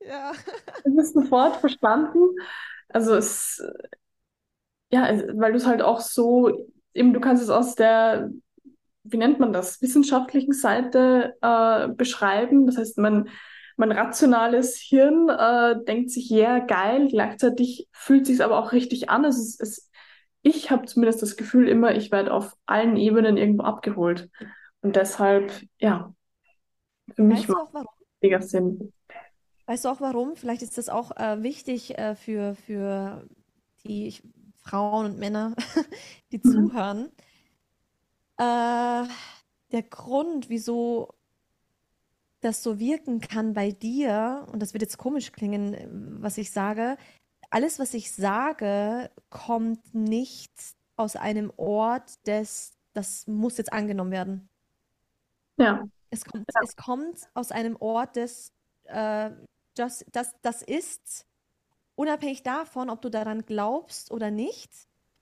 ja. [LAUGHS] Es ist sofort verstanden. Also es, ja, weil du es halt auch so, eben du kannst es aus der wie nennt man das, wissenschaftlichen Seite äh, beschreiben. Das heißt, mein, mein rationales Hirn äh, denkt sich, ja, yeah, geil, gleichzeitig fühlt sich aber auch richtig an. Es ist, es, ich habe zumindest das Gefühl immer, ich werde auf allen Ebenen irgendwo abgeholt. Und deshalb, ja, für mich macht es mega Sinn. Weißt du auch warum? Vielleicht ist das auch äh, wichtig äh, für, für die Frauen und Männer, [LAUGHS] die mhm. zuhören. Äh, der Grund, wieso das so wirken kann bei dir, und das wird jetzt komisch klingen, was ich sage, alles, was ich sage, kommt nicht aus einem Ort des, das muss jetzt angenommen werden. Ja. Es kommt, ja. es kommt aus einem Ort des, äh, das, das, das ist, unabhängig davon, ob du daran glaubst oder nicht,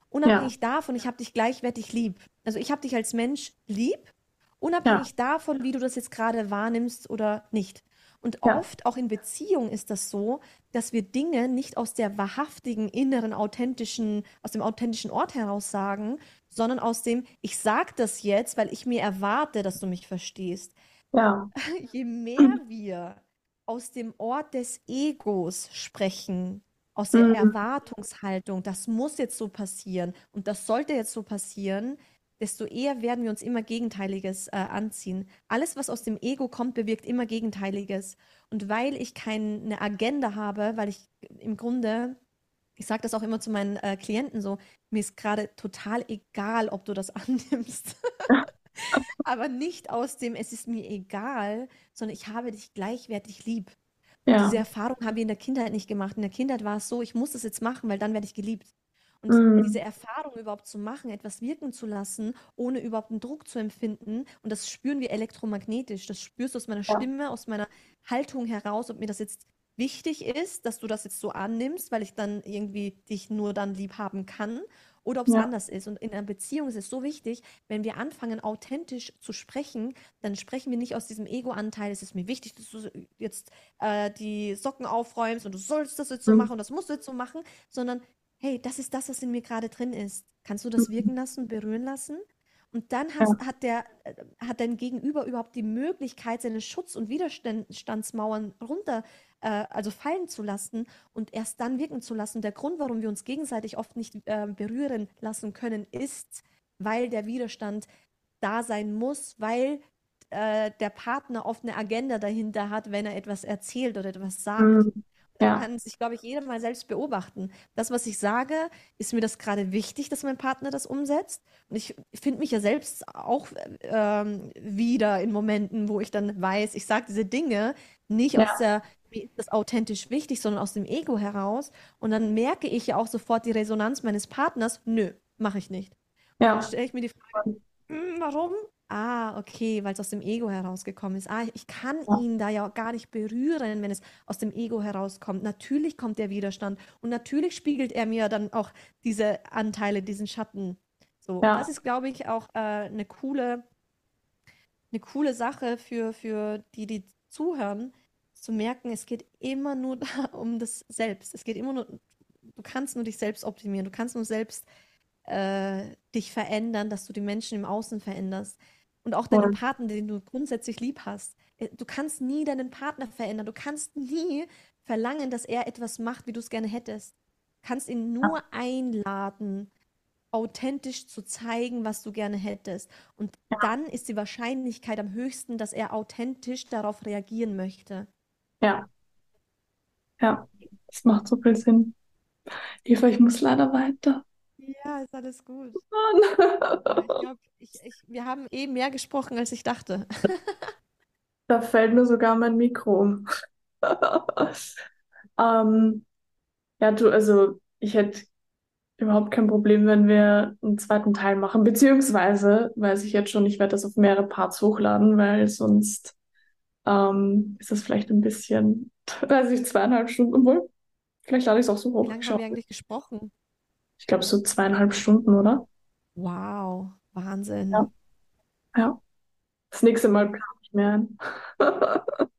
unabhängig ja. davon, ich habe dich gleichwertig lieb. Also ich habe dich als Mensch lieb, unabhängig ja. davon, wie du das jetzt gerade wahrnimmst oder nicht. Und ja. oft, auch in Beziehungen, ist das so, dass wir Dinge nicht aus der wahrhaftigen, inneren, authentischen, aus dem authentischen Ort heraus sagen, sondern aus dem, ich sage das jetzt, weil ich mir erwarte, dass du mich verstehst. Ja. [LAUGHS] Je mehr [CLEARS THROAT] wir aus dem Ort des Egos sprechen, aus der mhm. Erwartungshaltung, das muss jetzt so passieren und das sollte jetzt so passieren, desto eher werden wir uns immer Gegenteiliges äh, anziehen. Alles, was aus dem Ego kommt, bewirkt immer Gegenteiliges. Und weil ich keine Agenda habe, weil ich im Grunde, ich sage das auch immer zu meinen äh, Klienten so, mir ist gerade total egal, ob du das [LAUGHS] annimmst. [LAUGHS] Aber nicht aus dem, es ist mir egal, sondern ich habe dich gleichwertig lieb. Ja. Diese Erfahrung haben wir in der Kindheit nicht gemacht. In der Kindheit war es so, ich muss das jetzt machen, weil dann werde ich geliebt. Und mhm. diese Erfahrung überhaupt zu machen, etwas wirken zu lassen, ohne überhaupt einen Druck zu empfinden, und das spüren wir elektromagnetisch. Das spürst du aus meiner ja. Stimme, aus meiner Haltung heraus, ob mir das jetzt wichtig ist, dass du das jetzt so annimmst, weil ich dann irgendwie dich nur dann lieb haben kann, oder ob es ja. anders ist. Und in einer Beziehung ist es so wichtig, wenn wir anfangen, authentisch zu sprechen, dann sprechen wir nicht aus diesem Ego-Anteil, es ist mir wichtig, dass du jetzt äh, die Socken aufräumst und du sollst das jetzt so mhm. machen und das musst du jetzt so machen, sondern hey, das ist das, was in mir gerade drin ist. Kannst du das mhm. wirken lassen, berühren lassen? Und dann hast, ja. hat, der, äh, hat dein Gegenüber überhaupt die Möglichkeit, seine Schutz- und Widerstandsmauern runter, äh, also fallen zu lassen und erst dann wirken zu lassen. Der Grund, warum wir uns gegenseitig oft nicht äh, berühren lassen können, ist, weil der Widerstand da sein muss, weil äh, der Partner oft eine Agenda dahinter hat, wenn er etwas erzählt oder etwas sagt. Mhm. Ja. Kann sich, glaube ich, jeder mal selbst beobachten. Das, was ich sage, ist mir das gerade wichtig, dass mein Partner das umsetzt. Und ich finde mich ja selbst auch ähm, wieder in Momenten, wo ich dann weiß, ich sage diese Dinge nicht ja. aus der, wie ist das authentisch wichtig, sondern aus dem Ego heraus. Und dann merke ich ja auch sofort die Resonanz meines Partners. Nö, mache ich nicht. Ja. dann stelle ich mir die Frage, hm, warum? Ah, okay, weil es aus dem Ego herausgekommen ist. Ah, ich kann Ja. ihn da ja gar nicht berühren, wenn es aus dem Ego herauskommt. Natürlich kommt der Widerstand und natürlich spiegelt er mir dann auch diese Anteile, diesen Schatten. So, das ist, glaube ich, auch äh, eine coole, eine coole Sache für, für die, die zuhören, zu merken, es geht immer nur [LAUGHS] da um das Selbst. Es geht immer nur, du kannst nur dich selbst optimieren, du kannst nur selbst äh, dich verändern, dass du die Menschen im Außen veränderst. Und auch deinen Partner, den du grundsätzlich lieb hast. Äh, du kannst nie deinen Partner verändern. Du kannst nie verlangen, dass er etwas macht, wie du es gerne hättest. Du kannst ihn nur ja. einladen, authentisch zu zeigen, was du gerne hättest. Und ja. dann ist die Wahrscheinlichkeit am höchsten, dass er authentisch darauf reagieren möchte. Ja. Ja, das macht so viel Sinn. Eva, ich muss leider weiter. Ja, ist alles gut. Ich glaube, ich, ich, wir haben eh mehr gesprochen, als ich dachte. [LAUGHS] Da fällt mir sogar mein Mikro um. [LAUGHS] ähm, ja, du, also ich hätte überhaupt kein Problem, wenn wir einen zweiten Teil machen. Beziehungsweise weiß ich jetzt schon, ich werde das auf mehrere Parts hochladen, weil sonst ähm, ist das vielleicht ein bisschen, [LAUGHS] weiß ich, zweieinhalb Stunden, obwohl, vielleicht lade ich es auch so hoch. Wie lange haben wir eigentlich gesprochen? Ich glaube, so zweieinhalb Stunden, oder? Wow, Wahnsinn. Ja. Ja. Das nächste Mal kann ich mehr ein. [LAUGHS]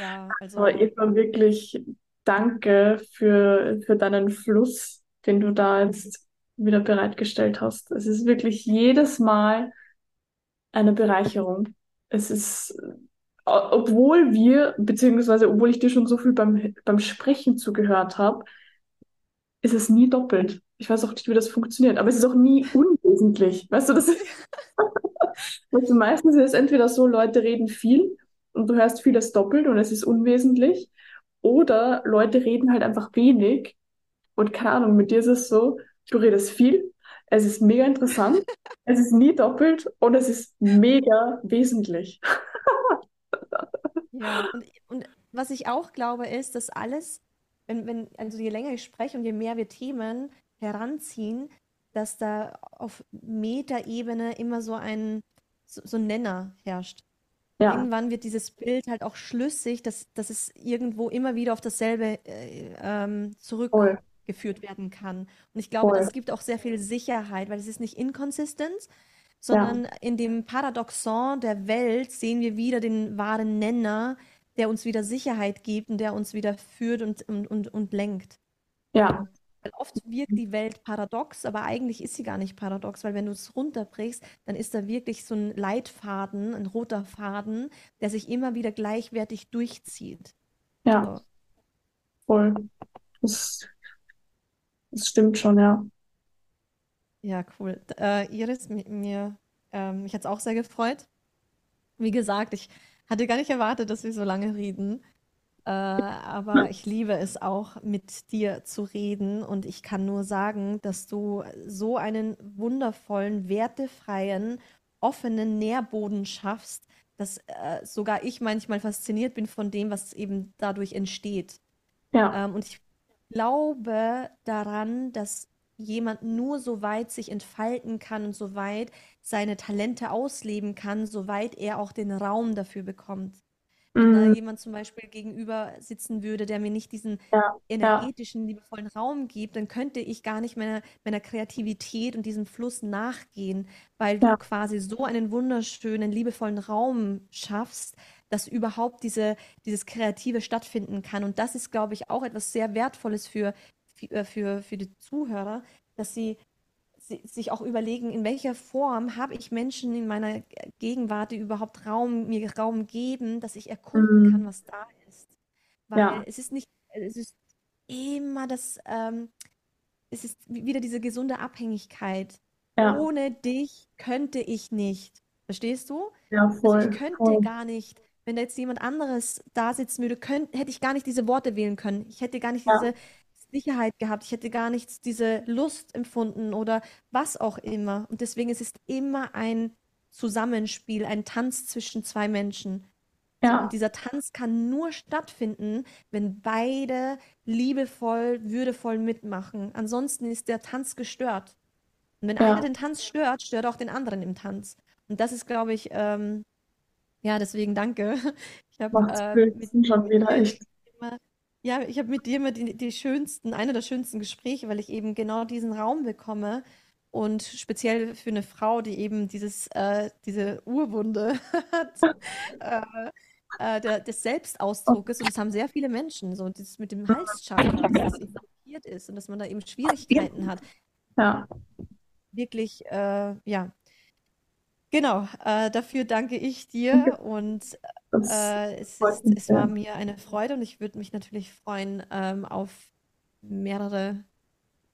Ja, also. Aber Eva, wirklich danke für, für deinen Fluss, den du da jetzt wieder bereitgestellt hast. Es ist wirklich jedes Mal eine Bereicherung. Es ist, obwohl wir, beziehungsweise obwohl ich dir schon so viel beim, beim Sprechen zugehört habe, ist es nie doppelt. Ich weiß auch nicht, wie das funktioniert, aber es ist auch nie unwesentlich. Weißt du, das ist, [LAUGHS] weißt du, meistens ist es entweder so, Leute reden viel und du hörst vieles doppelt und es ist unwesentlich, oder Leute reden halt einfach wenig und keine Ahnung, mit dir ist es so, du redest viel, es ist mega interessant, [LAUGHS] es ist nie doppelt und es ist mega wesentlich. ja, und, und was ich auch glaube, ist, dass alles wenn, wenn, also je länger ich spreche und je mehr wir Themen heranziehen, dass da auf Metaebene immer so ein, so, so ein Nenner herrscht. Ja. Irgendwann wird dieses Bild halt auch schlüssig, dass, dass es irgendwo immer wieder auf dasselbe äh, ähm, zurückgeführt werden kann. Und ich glaube, Voll. das gibt auch sehr viel Sicherheit, weil es ist nicht inkonsistent, sondern ja. in dem Paradoxon der Welt sehen wir wieder den wahren Nenner, der uns wieder Sicherheit gibt und der uns wieder führt und, und, und, und lenkt. Ja. Weil oft wirkt die Welt paradox, aber eigentlich ist sie gar nicht paradox, weil wenn du es runterbrichst, dann ist da wirklich so ein Leitfaden, ein roter Faden, der sich immer wieder gleichwertig durchzieht. Ja, so. voll. Das, das stimmt schon, ja. Ja, cool. Äh, Iris, mir, ähm, mich hat es auch sehr gefreut. Wie gesagt, ich hatte gar nicht erwartet, dass wir so lange reden. Äh, aber ich liebe es auch, mit dir zu reden. Und ich kann nur sagen, dass du so einen wundervollen, wertefreien, offenen Nährboden schaffst, dass äh, sogar ich manchmal fasziniert bin von dem, was eben dadurch entsteht. Ja. Ähm, und ich glaube daran, dass jemand nur so weit sich entfalten kann und so weit seine Talente ausleben kann, soweit er auch den Raum dafür bekommt. Wenn da mhm. jemand zum Beispiel gegenüber sitzen würde, der mir nicht diesen Ja, ja, energetischen, liebevollen Raum gibt, dann könnte ich gar nicht meiner, meiner Kreativität und diesem Fluss nachgehen, weil du quasi so einen wunderschönen, liebevollen Raum schaffst, dass überhaupt diese, dieses Kreative stattfinden kann. Und das ist, glaube ich, auch etwas sehr Wertvolles für, für, äh, für, für die Zuhörer, dass sie sich auch überlegen, in welcher Form habe ich Menschen in meiner Gegenwart, die überhaupt Raum, mir Raum geben, dass ich erkunden mhm. kann, was da ist. Weil ja. es ist nicht, es ist immer das, ähm, es ist wieder diese gesunde Abhängigkeit. Ja. Ohne dich könnte ich nicht. Verstehst du? Ja, voll. Also ich könnte voll. gar nicht, wenn da jetzt jemand anderes da sitzen würde, könnt, hätte ich gar nicht diese Worte wählen können. Ich hätte gar nicht ja. diese Sicherheit gehabt, ich hätte gar nichts, diese Lust empfunden oder was auch immer. Und deswegen ist es immer ein Zusammenspiel, ein Tanz zwischen zwei Menschen. Ja. Und dieser Tanz kann nur stattfinden, wenn beide liebevoll, würdevoll mitmachen. Ansonsten ist der Tanz gestört. Und wenn ja. einer den Tanz stört, stört auch den anderen im Tanz. Und das ist, glaube ich, ähm, ja, deswegen danke. [LAUGHS] Ich habe äh, mit, schon wieder echt. Immer, ja, ich habe mit dir immer die, die schönsten, eine der schönsten Gespräche, weil ich eben genau diesen Raum bekomme. Und speziell für eine Frau, die eben dieses, äh, diese Urwunde [LAUGHS] hat, äh, äh, der, des Selbstausdrucks. Und das haben sehr viele Menschen, so das mit dem Halschakra, dass das blockiert ist und dass man da eben Schwierigkeiten hat. Ja. Wirklich, äh, ja. Genau, äh, dafür danke ich dir und äh, es, ist, es war mir eine Freude und ich würde mich natürlich freuen ähm, auf mehrere,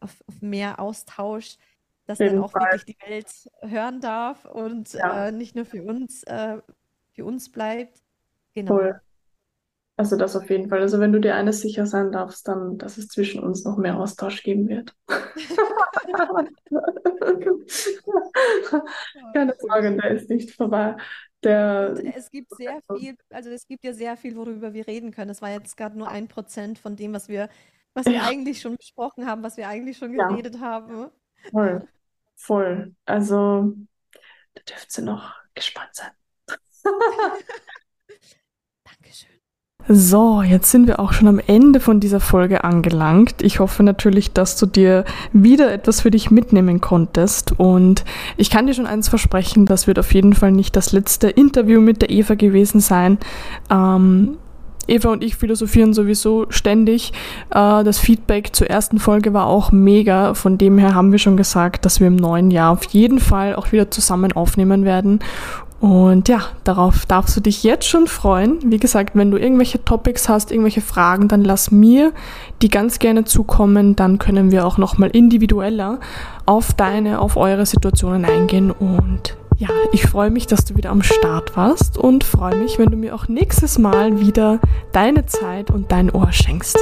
auf, auf mehr Austausch, dass dann auch Fall. wirklich die Welt hören darf und ja. äh, nicht nur für uns, äh, für uns bleibt. Genau. Cool. Also das auf jeden Fall. Also wenn du dir eines sicher sein darfst, dann, dass es zwischen uns noch mehr Austausch geben wird. [LAUGHS] [LAUGHS] Keine Sorge, der ist nicht vorbei. Der, es gibt sehr viel, also es gibt ja sehr viel, worüber wir reden können. Das war jetzt gerade nur ein Prozent von dem, was wir, was wir ja. eigentlich schon besprochen haben, was wir eigentlich schon geredet ja. haben. Voll. Voll. Also, da dürft ihr noch gespannt sein. [LAUGHS] So, jetzt sind wir auch schon am Ende von dieser Folge angelangt. Ich hoffe natürlich, dass du dir wieder etwas für dich mitnehmen konntest. Und ich kann dir schon eins versprechen, das wird auf jeden Fall nicht das letzte Interview mit der Eva gewesen sein. Ähm, Eva und ich philosophieren sowieso ständig. Äh, das Feedback zur ersten Folge war auch mega. Von dem her haben wir schon gesagt, dass wir im neuen Jahr auf jeden Fall auch wieder zusammen aufnehmen werden. Und ja, darauf darfst du dich jetzt schon freuen. Wie gesagt, wenn du irgendwelche Topics hast, irgendwelche Fragen, dann lass mir die ganz gerne zukommen. Dann können wir auch nochmal individueller auf deine, auf eure Situationen eingehen. Und ja, ich freue mich, dass du wieder am Start warst und freue mich, wenn du mir auch nächstes Mal wieder deine Zeit und dein Ohr schenkst.